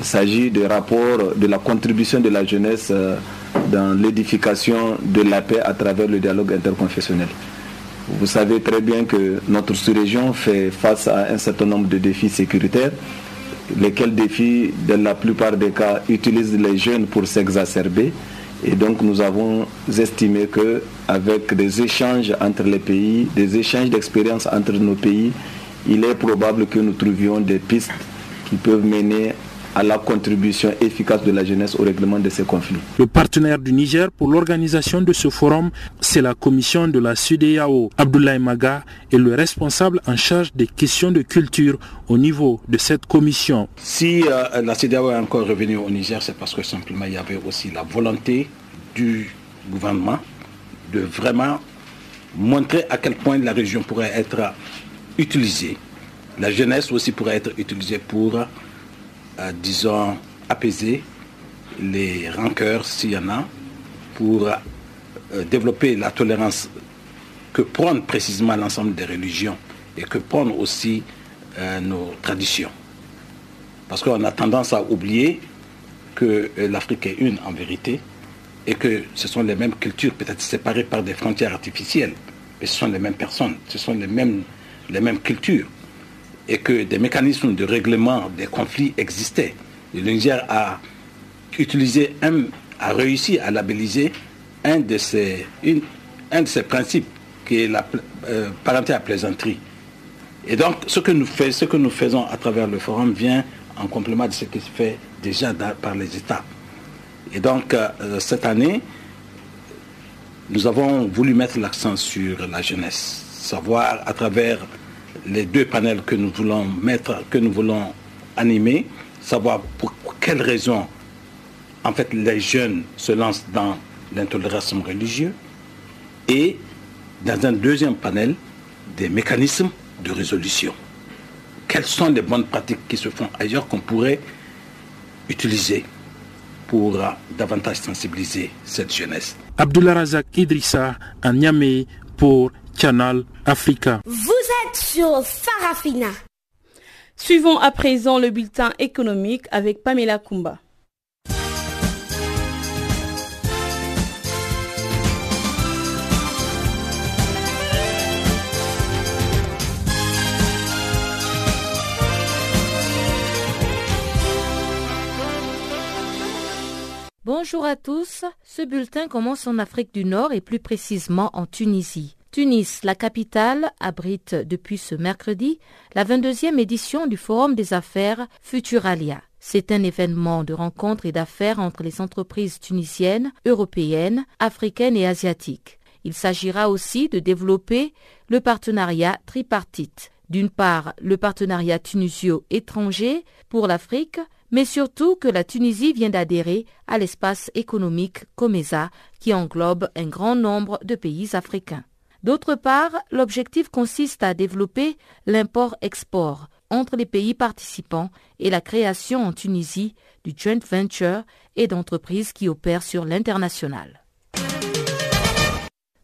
Il s'agit du rapport de la contribution de la jeunesse euh, dans l'édification de la paix à travers le dialogue interconfessionnel. Vous savez très bien que notre sous-région fait face à un certain nombre de défis sécuritaires, lesquels défis, dans la plupart des cas, utilisent les jeunes pour s'exacerber. Et donc nous avons estimé que avec des échanges entre les pays, des échanges d'expériences entre nos pays, il est probable que nous trouvions des pistes qui peuvent mener à la contribution efficace de la jeunesse au règlement de ces conflits. Le partenaire du Niger pour l'organisation de ce forum, c'est la commission de la CUDEAO. Abdoulaye Maga est le responsable en charge des questions de culture au niveau de cette commission. Si euh, la CEDEAO est encore revenue au Niger, c'est parce que simplement il y avait aussi la volonté du gouvernement de vraiment montrer à quel point la région pourrait être utilisée. La jeunesse aussi pourrait être utilisée pour disons, apaiser les rancœurs s'il y en a, pour euh, développer la tolérance que prônent précisément l'ensemble des religions et que prônent aussi euh, nos traditions. Parce qu'on a tendance à oublier que euh, l'Afrique est une en vérité et que ce sont les mêmes cultures, peut-être séparées par des frontières artificielles, mais ce sont les mêmes personnes, ce sont les mêmes cultures et que des mécanismes de règlement des conflits existaient. Le Niger a utilisé, a réussi à labelliser un de ces, un de ces principes qui est la euh, parenté à plaisanterie. Et donc, ce que, nous fait, ce que nous faisons à travers le forum vient en complément de ce qui se fait déjà par les États. Et donc, euh, cette année, nous avons voulu mettre l'accent sur la jeunesse, savoir à travers les deux panels que nous voulons mettre, que nous voulons animer, savoir pour quelles raisons, en fait, les jeunes se lancent dans l'intolérance religieuse, et dans un deuxième panel, des mécanismes de résolution. Quelles sont les bonnes pratiques qui se font ailleurs qu'on pourrait utiliser pour davantage sensibiliser cette jeunesse? Abdullah Razak Idrissa à Niamey pour Canal Africa. Vous êtes sur Farafina. Suivons à présent le bulletin économique avec Pamela Kumba. Bonjour à tous. Ce bulletin commence en Afrique du Nord et plus précisément en Tunisie. Tunis, la capitale, abrite depuis ce mercredi la 22e édition du Forum des affaires Futuralia. C'est un événement de rencontres et d'affaires entre les entreprises tunisiennes, européennes, africaines et asiatiques. Il s'agira aussi de développer le partenariat tripartite. D'une part, le partenariat tunisio-étranger pour l'Afrique, mais surtout que la Tunisie vient d'adhérer à l'espace économique COMESA qui englobe un grand nombre de pays africains. D'autre part, l'objectif consiste à développer l'import-export entre les pays participants et la création en Tunisie du joint venture et d'entreprises qui opèrent sur l'international.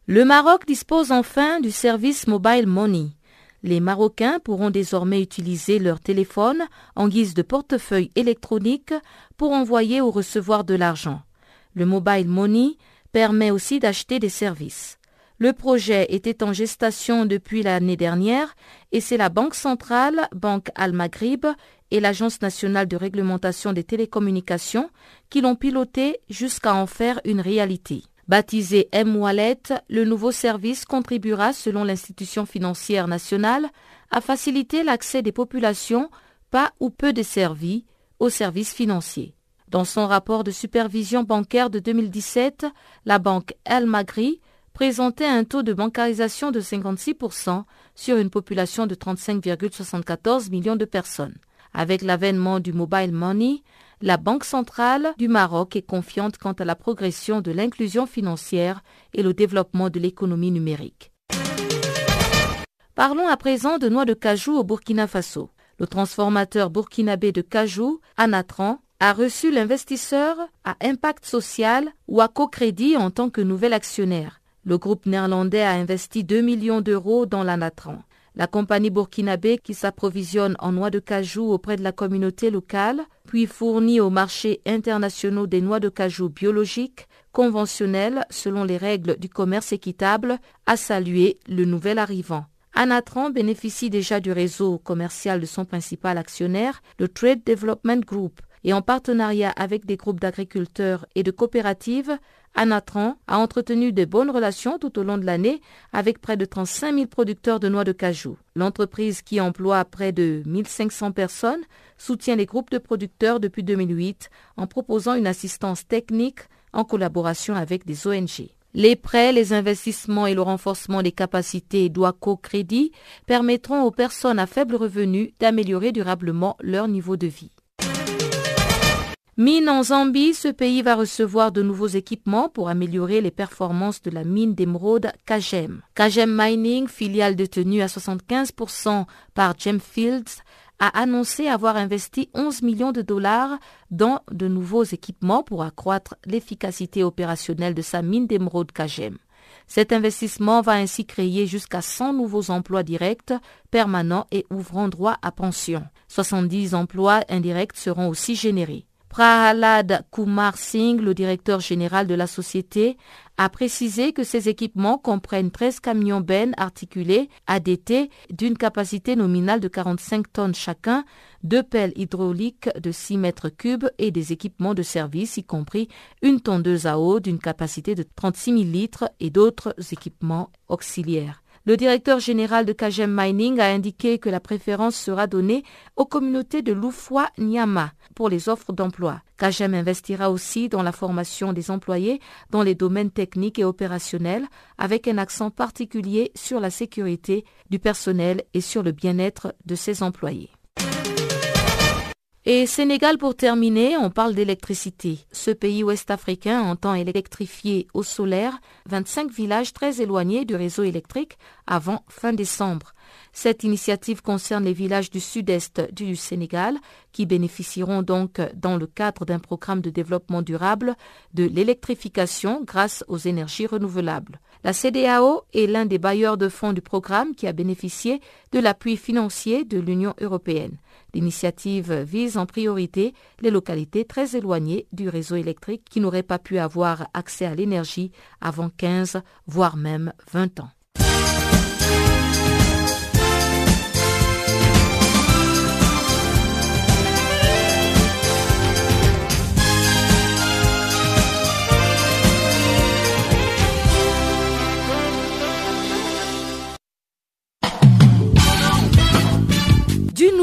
Le Maroc dispose enfin du service Mobile Money. Les Marocains pourront désormais utiliser leur téléphone en guise de portefeuille électronique pour envoyer ou recevoir de l'argent. Le Mobile Money permet aussi d'acheter des services. Le projet était en gestation depuis l'année dernière et c'est la Banque centrale, Banque Al-Maghrib et l'Agence nationale de réglementation des télécommunications qui l'ont piloté jusqu'à en faire une réalité. Baptisé M-Wallet, le nouveau service contribuera, selon l'institution financière nationale, à faciliter l'accès des populations pas ou peu desservies aux services financiers. Dans son rapport de supervision bancaire de 2017, la banque El Magri présentait un taux de bancarisation de 56% sur une population de 35,74 millions de personnes. Avec l'avènement du mobile money, la Banque centrale du Maroc est confiante quant à la progression de l'inclusion financière et le développement de l'économie numérique. Parlons à présent de noix de cajou au Burkina Faso. Le transformateur burkinabé de cajou, Anatran, a reçu l'investisseur à impact social ou à co-crédit en tant que nouvel actionnaire. Le groupe néerlandais a investi 2 millions d'euros dans l'Anatran. La compagnie burkinabé qui s'approvisionne en noix de cajou auprès de la communauté locale, puis fournit au marché internationaux des noix de cajou biologiques, conventionnelles selon les règles du commerce équitable, a salué le nouvel arrivant. Anatran bénéficie déjà du réseau commercial de son principal actionnaire, le Trade Development Group, et en partenariat avec des groupes d'agriculteurs et de coopératives, Anatran a entretenu de bonnes relations tout au long de l'année avec près de 35 000 producteurs de noix de cajou. L'entreprise qui emploie près de 1500 personnes soutient les groupes de producteurs depuis 2008 en proposant une assistance technique en collaboration avec des ONG. Les prêts, les investissements et le renforcement des capacités d'OACO-crédit permettront aux personnes à faible revenu d'améliorer durablement leur niveau de vie. Mine en Zambie, ce pays va recevoir de nouveaux équipements pour améliorer les performances de la mine d'émeraude Kagem. Kagem Mining, filiale détenue à 75% par Gemfields, a annoncé avoir investi 11 millions de dollars dans de nouveaux équipements pour accroître l'efficacité opérationnelle de sa mine d'émeraude Kagem. Cet investissement va ainsi créer jusqu'à 100 nouveaux emplois directs, permanents et ouvrant droit à pension. 70 emplois indirects seront aussi générés. Prahalad Kumar Singh, le directeur général de la société, a précisé que ces équipements comprennent 13 camions bennes articulés ADT d'une capacité nominale de 45 tonnes chacun, deux pelles hydrauliques de 6 mètres cubes et des équipements de service, y compris une tondeuse à eau d'une capacité de 36 000 litres et d'autres équipements auxiliaires. Le directeur général de Kajem Mining a indiqué que la préférence sera donnée aux communautés de Lufwa Nyama pour les offres d'emploi. Kajem investira aussi dans la formation des employés dans les domaines techniques et opérationnels avec un accent particulier sur la sécurité du personnel et sur le bien-être de ses employés. Et Sénégal pour terminer, on parle d'électricité. Ce pays ouest-africain entend électrifier au solaire 25 villages très éloignés du réseau électrique avant fin décembre. Cette initiative concerne les villages du sud-est du Sénégal qui bénéficieront donc dans le cadre d'un programme de développement durable de l'électrification grâce aux énergies renouvelables. La CDAO est l'un des bailleurs de fonds du programme qui a bénéficié de l'appui financier de l'Union européenne. L'initiative vise en priorité les localités très éloignées du réseau électrique qui n'auraient pas pu avoir accès à l'énergie avant 15, voire même 20 ans.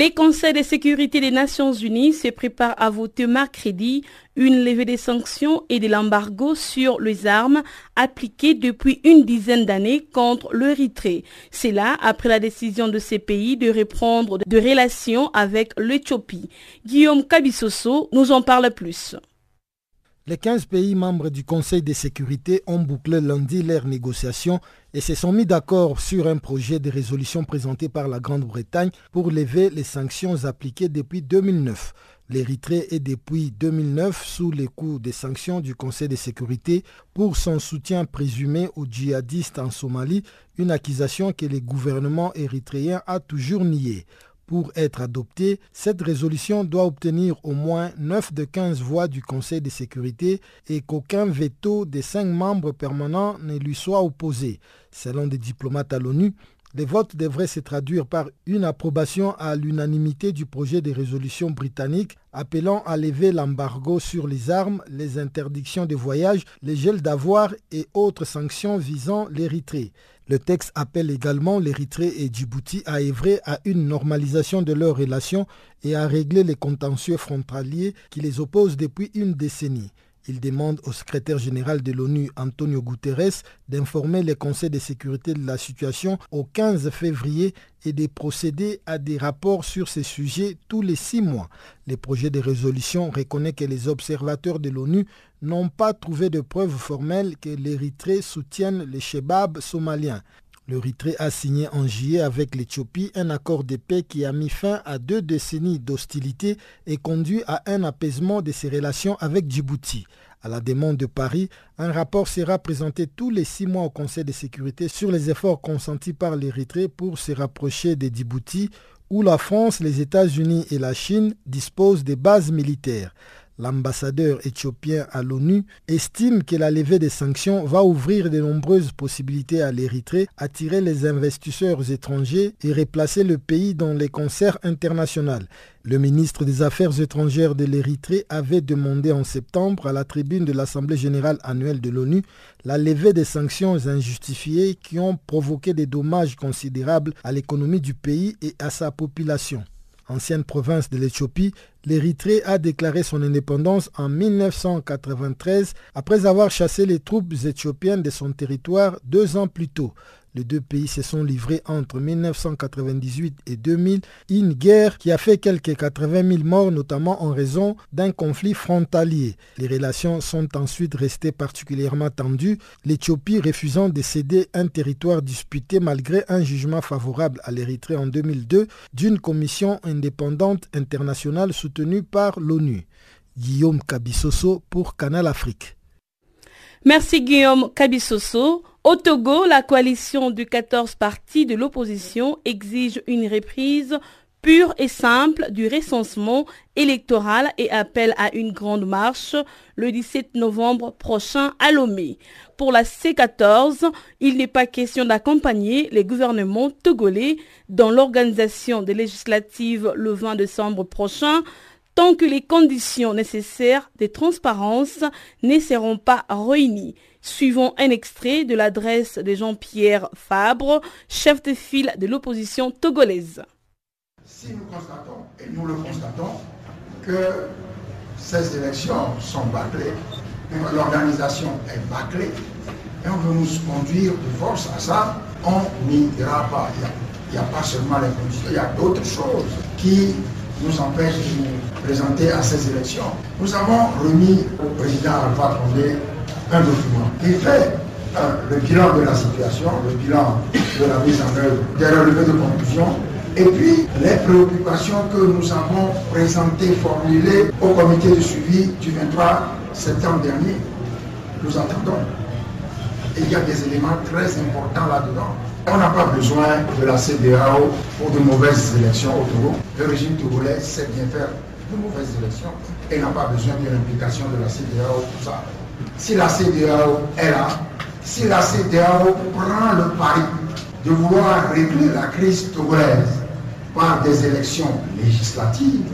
Les conseils de sécurité des Nations Unies se préparent à voter mercredi une levée des sanctions et de l'embargo sur les armes appliquées depuis une dizaine d'années contre l'Érythrée. C'est là après la décision de ces pays de reprendre de relations avec l'Éthiopie. Guillaume Kabisoso nous en parle plus. Les 15 pays membres du Conseil de sécurité ont bouclé lundi leurs négociations et se sont mis d'accord sur un projet de résolution présenté par la Grande-Bretagne pour lever les sanctions appliquées depuis 2009. L'Érythrée est depuis 2009 sous les coups des sanctions du Conseil de sécurité pour son soutien présumé aux djihadistes en Somalie, une accusation que le gouvernement érythréen a toujours niée. Pour être adoptée, cette résolution doit obtenir au moins 9 de 15 voix du Conseil de sécurité et qu'aucun veto des 5 membres permanents ne lui soit opposé. Selon des diplomates à l'ONU, les votes devraient se traduire par une approbation à l'unanimité du projet de résolution britannique appelant à lever l'embargo sur les armes, les interdictions de voyage, les gels d'avoir et autres sanctions visant l'Érythrée. Le texte appelle également l'Érythrée et Djibouti à œuvrer à une normalisation de leurs relations et à régler les contentieux frontaliers qui les opposent depuis une décennie. Il demande au secrétaire général de l'ONU, Antonio Guterres, d'informer le Conseil de sécurité de la situation au 15 février et de procéder à des rapports sur ces sujets tous les six mois. Le projet de résolution reconnaît que les observateurs de l'ONU n'ont pas trouvé de preuves formelles que l'Érythrée soutienne les Shebab somaliens. L'Érythrée a signé en juillet avec l'Éthiopie un accord de paix qui a mis fin à deux décennies d'hostilité et conduit à un apaisement de ses relations avec Djibouti. À la demande de Paris, un rapport sera présenté tous les six mois au Conseil de sécurité sur les efforts consentis par l'Érythrée pour se rapprocher de Djibouti, où la France, les États-Unis et la Chine disposent des bases militaires. L'ambassadeur éthiopien à l'ONU estime que la levée des sanctions va ouvrir de nombreuses possibilités à l'Érythrée, attirer les investisseurs étrangers et replacer le pays dans les concerts internationaux. Le ministre des Affaires étrangères de l'Érythrée avait demandé en septembre à la tribune de l'Assemblée générale annuelle de l'ONU la levée des sanctions injustifiées qui ont provoqué des dommages considérables à l'économie du pays et à sa population ancienne province de l'Éthiopie, l'Érythrée a déclaré son indépendance en 1993 après avoir chassé les troupes éthiopiennes de son territoire deux ans plus tôt. Les deux pays se sont livrés entre 1998 et 2000, une guerre qui a fait quelques 80 000 morts, notamment en raison d'un conflit frontalier. Les relations sont ensuite restées particulièrement tendues, l'Éthiopie refusant de céder un territoire disputé malgré un jugement favorable à l'Érythrée en 2002 d'une commission indépendante internationale soutenue par l'ONU. Guillaume Kabissoso pour Canal Afrique. Merci Guillaume Kabissoso. Au Togo, la coalition de 14 partis de l'opposition exige une reprise pure et simple du recensement électoral et appelle à une grande marche le 17 novembre prochain à Lomé. Pour la C14, il n'est pas question d'accompagner les gouvernements togolais dans l'organisation des législatives le 20 décembre prochain tant que les conditions nécessaires de transparence ne seront pas réunies. Suivons un extrait de l'adresse de Jean-Pierre Fabre, chef de file de l'opposition togolaise. Si nous constatons, et nous le constatons, que ces élections sont bâclées, l'organisation est bâclée, et on veut nous conduire de force à ça, on n'ira pas. Il n'y a, pas seulement les conditions, il y a d'autres choses qui nous empêchent de nous présenter à ces élections. Nous avons remis au président Alpha Condé un document qui fait euh, le bilan de la situation, le bilan de la mise en œuvre des relevés de conclusion, et puis les préoccupations que nous avons présentées, formulées au comité de suivi du 23 septembre dernier. Nous attendons. Et il y a des éléments très importants là-dedans. On n'a pas besoin de la CDAO pour de mauvaises élections au Togo. Le régime togolais sait bien faire de mauvaises élections et n'a pas besoin de l'implication de la CDAO pour ça si la CDAO est là, si la CDAO prend le pari de vouloir régler la crise togolaise par des élections législatives,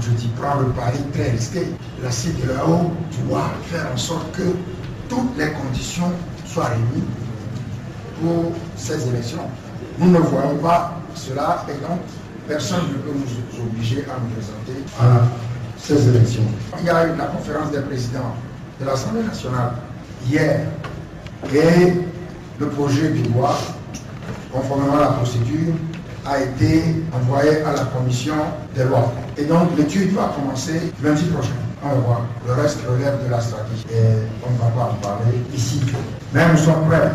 je dis prend le pari très risqué, la CDAO doit faire en sorte que toutes les conditions soient réunies pour ces élections. Nous ne voyons pas cela et donc personne ne peut nous obliger à nous présenter à ces élections. Il y a eu la conférence des présidents de l'Assemblée nationale hier et le projet de loi, conformément à la procédure, a été envoyé à la commission des lois. Et donc l'étude va commencer lundi prochain. on va voir. Le reste relève de la stratégie et on ne va pas en parler ici. Mais nous sommes prêts.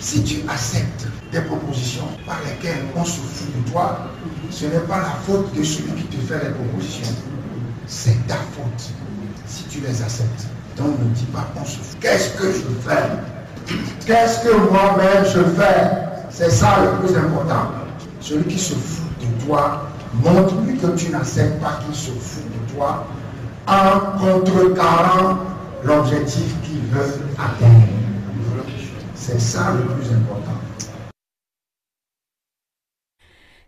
Si tu acceptes des propositions par lesquelles on se fout de toi, ce n'est pas la faute de celui qui te fait les propositions. C'est ta faute si tu les acceptes. Donc ne dis pas on se fout. Qu'est-ce que je fais? Qu'est-ce que moi-même je fais? C'est ça le plus important. Celui qui se fout de toi, montre-lui que tu n'acceptes pas qu'il se fout de toi en contrecarrant l'objectif qu'il veut atteindre. C'est ça le plus important.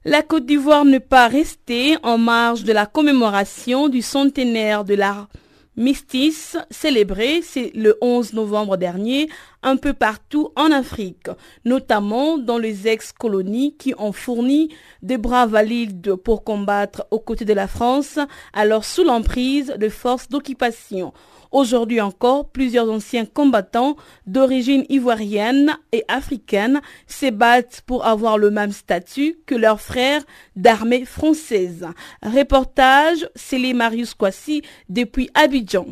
La Côte d'Ivoire ne pas rester en marge de la commémoration du centenaire de l'art Mystis célébré c'est le 11 novembre dernier un peu partout en Afrique, notamment dans les ex-colonies qui ont fourni des bras valides pour combattre aux côtés de la France, alors sous l'emprise de forces d'occupation. Aujourd'hui encore, plusieurs anciens combattants d'origine ivoirienne et africaine se battent pour avoir le même statut que leurs frères d'armée française. Reportage Célé Marius Kwasi depuis Abidjan.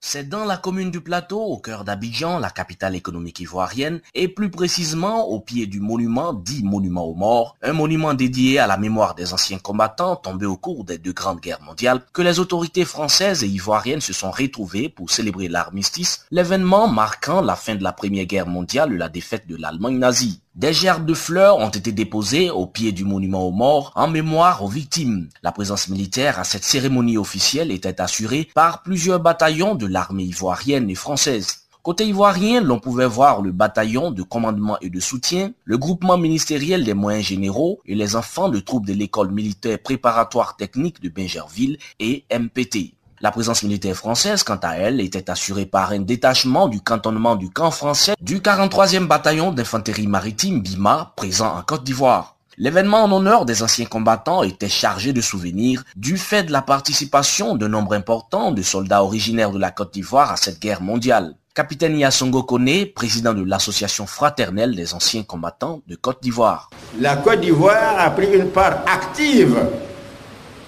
C'est dans la commune du Plateau, au cœur d'Abidjan, la capitale économique ivoirienne, et plus précisément au pied du monument dit monument aux morts, un monument dédié à la mémoire des anciens combattants tombés au cours des deux grandes guerres mondiales, que les autorités françaises et ivoiriennes se sont retrouvées pour célébrer l'armistice, l'événement marquant la fin de la première guerre mondiale et la défaite de l'Allemagne nazie. Des gerbes de fleurs ont été déposées au pied du monument aux morts en mémoire aux victimes. La présence militaire à cette cérémonie officielle était assurée par plusieurs bataillons de l'armée ivoirienne et française. Côté ivoirien, l'on pouvait voir le bataillon de commandement et de soutien, le groupement ministériel des moyens généraux et les enfants de troupes de l'école militaire préparatoire technique de Bingerville et MPT. La présence militaire française, quant à elle, était assurée par un détachement du cantonnement du camp français du 43e bataillon d'infanterie maritime BIMA, présent en Côte d'Ivoire. L'événement en honneur des anciens combattants était chargé de souvenirs du fait de la participation de nombre important de soldats originaires de la Côte d'Ivoire à cette guerre mondiale. Capitaine Yassongo Kone, président de l'association fraternelle des anciens combattants de Côte d'Ivoire. La Côte d'Ivoire a pris une part active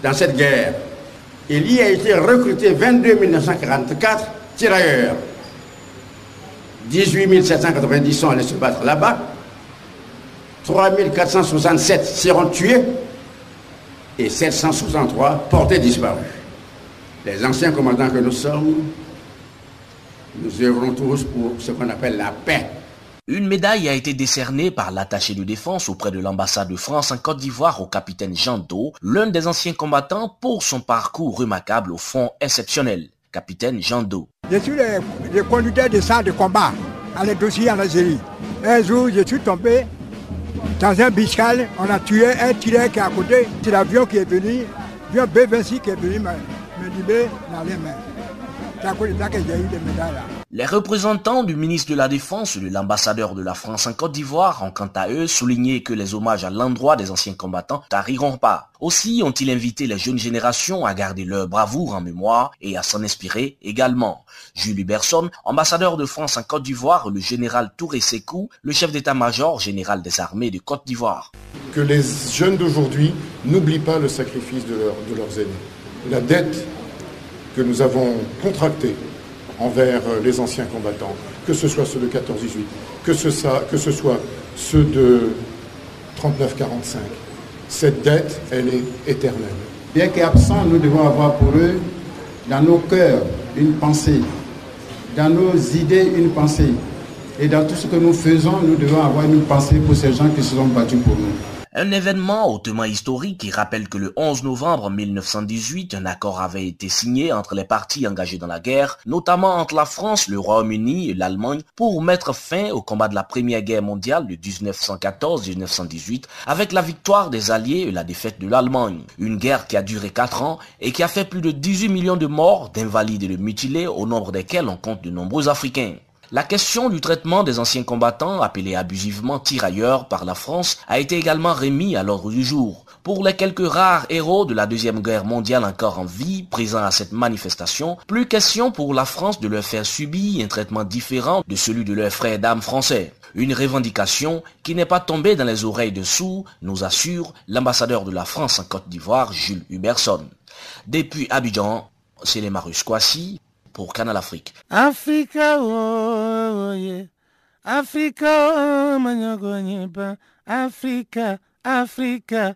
dans cette guerre il y a été recruté 22 944 tirailleurs. 18 790 sont allés se battre là-bas. 3 467 seront tués et 763 portés disparus. Les anciens commandants que nous sommes, nous œuvrons tous pour ce qu'on appelle la paix. Une médaille a été décernée par l'attaché de défense auprès de l'ambassade de France en Côte d'Ivoire au capitaine Jean Do, l'un des anciens combattants pour son parcours remarquable au fond exceptionnel. Capitaine Jean Do. Je suis le, conducteur de ça de combat à dossiers en Algérie. Un jour, je suis tombé dans un biscal, on a tué un tireur qui est à côté. C'est l'avion qui est venu, l'avion B-26 qui est venu me libérer dans les mains. C'est à cause de ça que j'ai eu des médailles là. Les représentants du ministre de la Défense de l'ambassadeur de la France en Côte d'Ivoire ont quant à eux souligné que les hommages à l'endroit des anciens combattants t'arriveront pas. Aussi ont-ils invité les jeunes générations à garder leur bravoure en mémoire et à s'en inspirer également. Jules Huberson, ambassadeur de France en Côte d'Ivoire, le général Touré Sekou, le chef d'état-major général des armées de Côte d'Ivoire. Que les jeunes d'aujourd'hui n'oublient pas le sacrifice de, de leurs aînés. La dette que nous avons contractée envers euh, les anciens combattants, que ce soit ceux de 14-18, que, ce que ce soit ceux de 39-45. Cette dette, elle est éternelle. Bien qu'absents, nous devons avoir pour eux, dans nos cœurs, une pensée, dans nos idées, une pensée. Et dans tout ce que nous faisons, nous devons avoir une pensée pour ces gens qui se sont battus pour nous. Un événement hautement historique qui rappelle que le 11 novembre 1918, un accord avait été signé entre les partis engagés dans la guerre, notamment entre la France, le Royaume-Uni et l'Allemagne, pour mettre fin au combat de la Première Guerre mondiale de 1914-1918 avec la victoire des Alliés et la défaite de l'Allemagne. Une guerre qui a duré 4 ans et qui a fait plus de 18 millions de morts, d'invalides et de mutilés, au nombre desquels on compte de nombreux Africains. La question du traitement des anciens combattants, appelés abusivement tirailleurs par la France, a été également remis à l'ordre du jour. Pour les quelques rares héros de la Deuxième Guerre mondiale encore en vie, présents à cette manifestation, plus question pour la France de leur faire subir un traitement différent de celui de leurs frères d'âme français. Une revendication qui n'est pas tombée dans les oreilles de sourds, nous assure l'ambassadeur de la France en Côte d'Ivoire, Jules Huberson. Depuis Abidjan, C'est les Marus pour Canal Afrique. Africa, oh, oh, yeah. Africa, oh, Africa, Africa,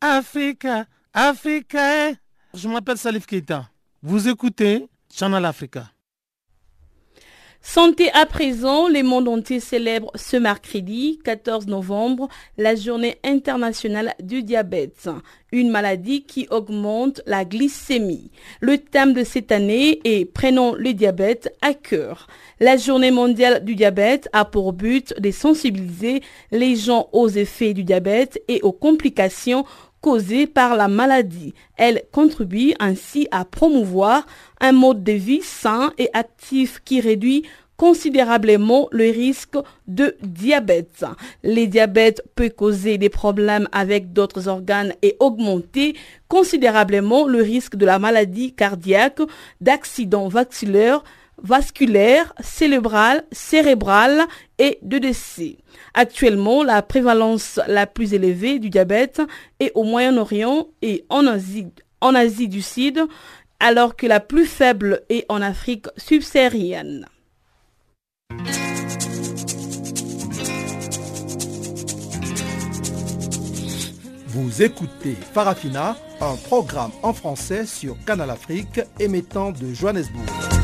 Africa, Africa. Eh. Je m'appelle Salif Keita. Vous écoutez Channel Africa. Santé à présent, le monde entier célèbre ce mercredi 14 novembre la journée internationale du diabète, une maladie qui augmente la glycémie. Le thème de cette année est Prenons le diabète à cœur. La journée mondiale du diabète a pour but de sensibiliser les gens aux effets du diabète et aux complications causées par la maladie. Elle contribue ainsi à promouvoir un mode de vie sain et actif qui réduit considérablement le risque de diabète. Le diabète peut causer des problèmes avec d'autres organes et augmenter considérablement le risque de la maladie cardiaque, d'accident vasculaire, vasculaire, cérébral, cérébral et de décès. Actuellement, la prévalence la plus élevée du diabète est au Moyen-Orient et en Asie, en Asie du Sud, alors que la plus faible est en Afrique subsaharienne. Vous écoutez Farafina, un programme en français sur Canal Afrique émettant de Johannesburg.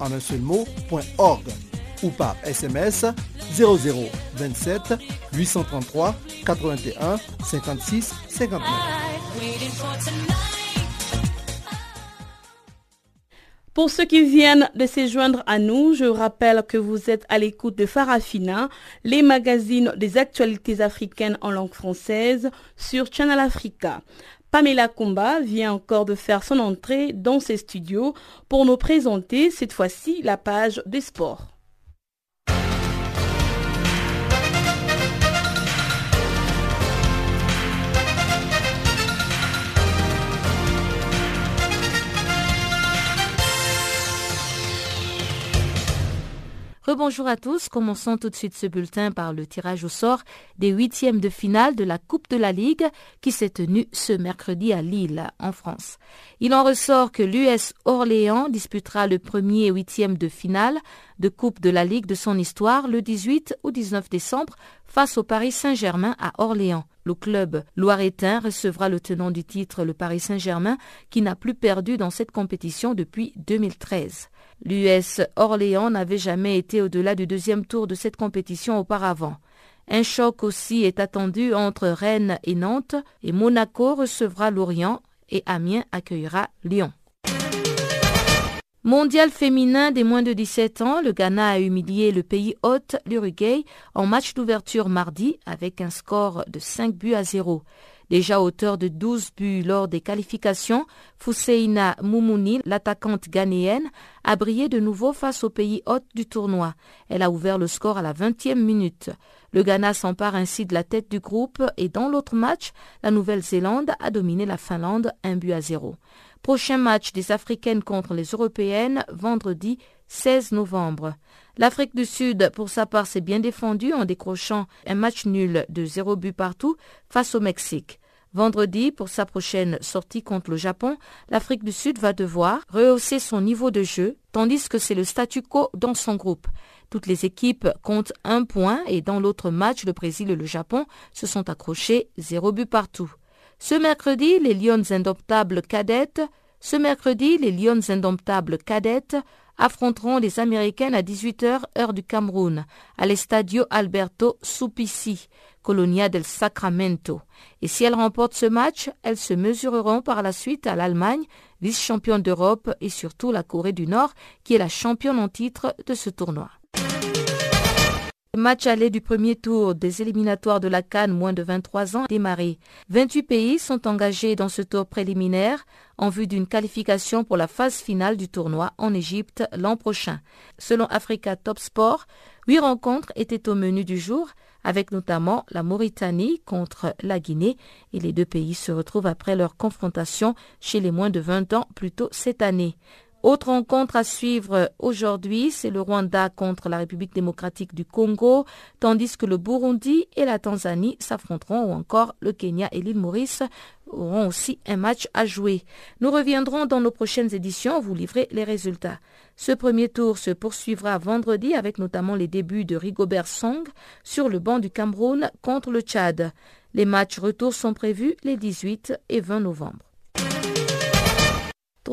en un seul mot, ou par SMS 0027 833 81 56 59. Pour ceux qui viennent de se joindre à nous, je rappelle que vous êtes à l'écoute de Farafina, les magazines des actualités africaines en langue française sur Channel Africa. Pamela Kumba vient encore de faire son entrée dans ses studios pour nous présenter cette fois-ci la page des sports. Rebonjour à tous. Commençons tout de suite ce bulletin par le tirage au sort des huitièmes de finale de la Coupe de la Ligue qui s'est tenue ce mercredi à Lille, en France. Il en ressort que l'US Orléans disputera le premier huitième de finale de Coupe de la Ligue de son histoire le 18 ou 19 décembre face au Paris Saint-Germain à Orléans. Le club loiretain recevra le tenant du titre, le Paris Saint-Germain, qui n'a plus perdu dans cette compétition depuis 2013. L'US Orléans n'avait jamais été au-delà du deuxième tour de cette compétition auparavant. Un choc aussi est attendu entre Rennes et Nantes et Monaco recevra Lorient et Amiens accueillera Lyon. Mondial féminin des moins de 17 ans, le Ghana a humilié le pays hôte, l'Uruguay, en match d'ouverture mardi avec un score de 5 buts à 0. Déjà auteur de 12 buts lors des qualifications, Fuseina Moumouni, l'attaquante ghanéenne, a brillé de nouveau face au pays hôte du tournoi. Elle a ouvert le score à la 20e minute. Le Ghana s'empare ainsi de la tête du groupe et dans l'autre match, la Nouvelle-Zélande a dominé la Finlande un but à zéro. Prochain match des Africaines contre les Européennes vendredi 16 novembre. L'Afrique du Sud, pour sa part, s'est bien défendue en décrochant un match nul de zéro but partout face au Mexique. Vendredi, pour sa prochaine sortie contre le Japon, l'Afrique du Sud va devoir rehausser son niveau de jeu, tandis que c'est le statu quo dans son groupe. Toutes les équipes comptent un point et dans l'autre match, le Brésil et le Japon se sont accrochés zéro but partout. Ce mercredi, les Lions indomptables cadettes, ce mercredi, les Lions indomptables cadettes affronteront les Américaines à 18h heure du Cameroun, à l'Estadio Alberto Supici, Colonia del Sacramento. Et si elles remportent ce match, elles se mesureront par la suite à l'Allemagne, vice-championne d'Europe, et surtout la Corée du Nord, qui est la championne en titre de ce tournoi. Le match aller du premier tour des éliminatoires de la Cannes moins de 23 ans démarré. 28 pays sont engagés dans ce tour préliminaire en vue d'une qualification pour la phase finale du tournoi en Égypte l'an prochain. Selon Africa Top Sport, huit rencontres étaient au menu du jour avec notamment la Mauritanie contre la Guinée et les deux pays se retrouvent après leur confrontation chez les moins de 20 ans plus tôt cette année. Autre rencontre à suivre aujourd'hui, c'est le Rwanda contre la République démocratique du Congo, tandis que le Burundi et la Tanzanie s'affronteront ou encore le Kenya et l'île Maurice auront aussi un match à jouer. Nous reviendrons dans nos prochaines éditions vous livrer les résultats. Ce premier tour se poursuivra vendredi avec notamment les débuts de Rigobert Song sur le banc du Cameroun contre le Tchad. Les matchs retour sont prévus les 18 et 20 novembre.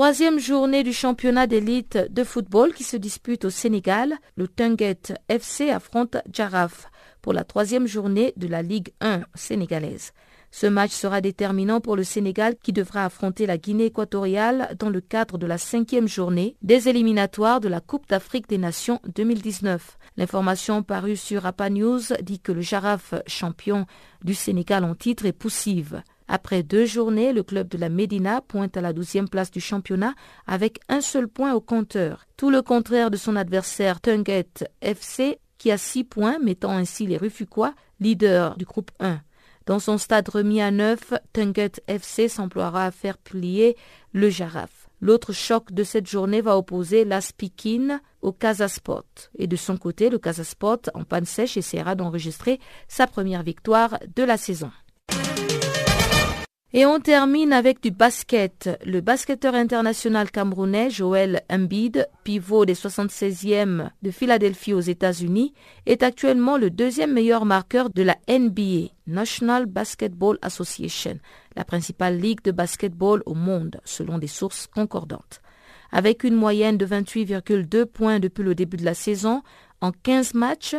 Troisième journée du championnat d'élite de football qui se dispute au Sénégal. Le Tunget FC affronte Jaraf pour la troisième journée de la Ligue 1 sénégalaise. Ce match sera déterminant pour le Sénégal qui devra affronter la Guinée équatoriale dans le cadre de la cinquième journée des éliminatoires de la Coupe d'Afrique des Nations 2019. L'information parue sur APA News dit que le Jaraf, champion du Sénégal en titre, est poussive. Après deux journées, le club de la Médina pointe à la douzième place du championnat avec un seul point au compteur. Tout le contraire de son adversaire Tunget FC qui a six points, mettant ainsi les Rufuquois leaders du groupe 1. Dans son stade remis à neuf, Tunget FC s'emploiera à faire plier le Jaraf. L'autre choc de cette journée va opposer l'Aspikin au Casasport. Et de son côté, le Casasport, en panne sèche, essaiera d'enregistrer sa première victoire de la saison. Et on termine avec du basket. Le basketteur international camerounais Joël Embiid, pivot des 76e de Philadelphie aux États-Unis, est actuellement le deuxième meilleur marqueur de la NBA, National Basketball Association, la principale ligue de basketball au monde, selon des sources concordantes. Avec une moyenne de 28,2 points depuis le début de la saison, en 15 matchs,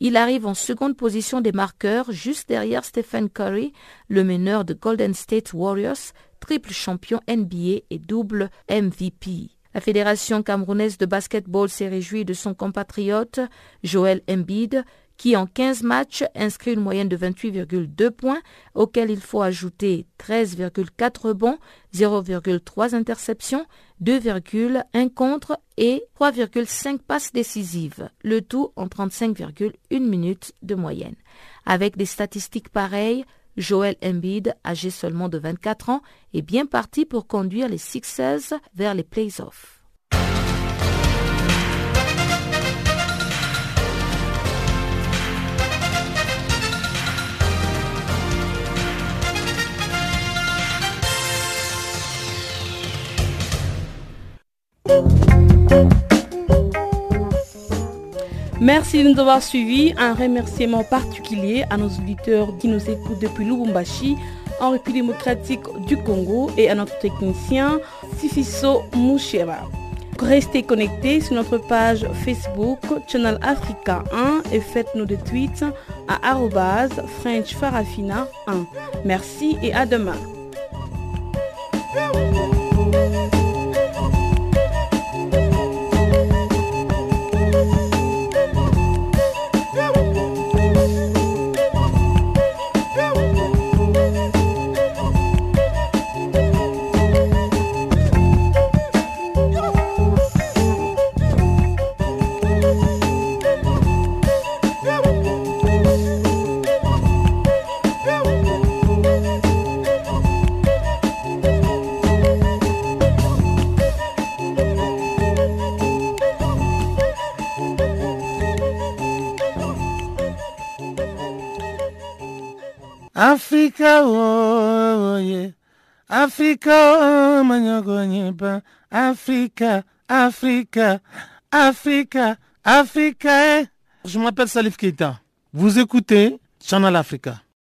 il arrive en seconde position des marqueurs, juste derrière Stephen Curry, le meneur de Golden State Warriors, triple champion NBA et double MVP. La Fédération camerounaise de basketball s'est réjouie de son compatriote Joël Embiid, qui en 15 matchs inscrit une moyenne de 28,2 points, auquel il faut ajouter 13,4 rebonds, 0,3 interceptions, 2,1 contre et 3,5 passes décisives, le tout en 35,1 minutes de moyenne. Avec des statistiques pareilles, Joel Embiid, âgé seulement de 24 ans, est bien parti pour conduire les Sixers vers les playoffs. Merci de nous avoir suivis. Un remerciement particulier à nos auditeurs qui nous écoutent depuis Lubumbashi, en République démocratique du Congo, et à notre technicien Sifiso Mouchera. Restez connectés sur notre page Facebook Channel Africa 1 et faites-nous des tweets à French Farafina 1. Merci et à demain. Africa, yeah. Africa, oh, manyogonyepa. Africa, Africa, Africa, Africa. Eh. Je m'appelle Salif Keita. Vous écoutez Channel Africa.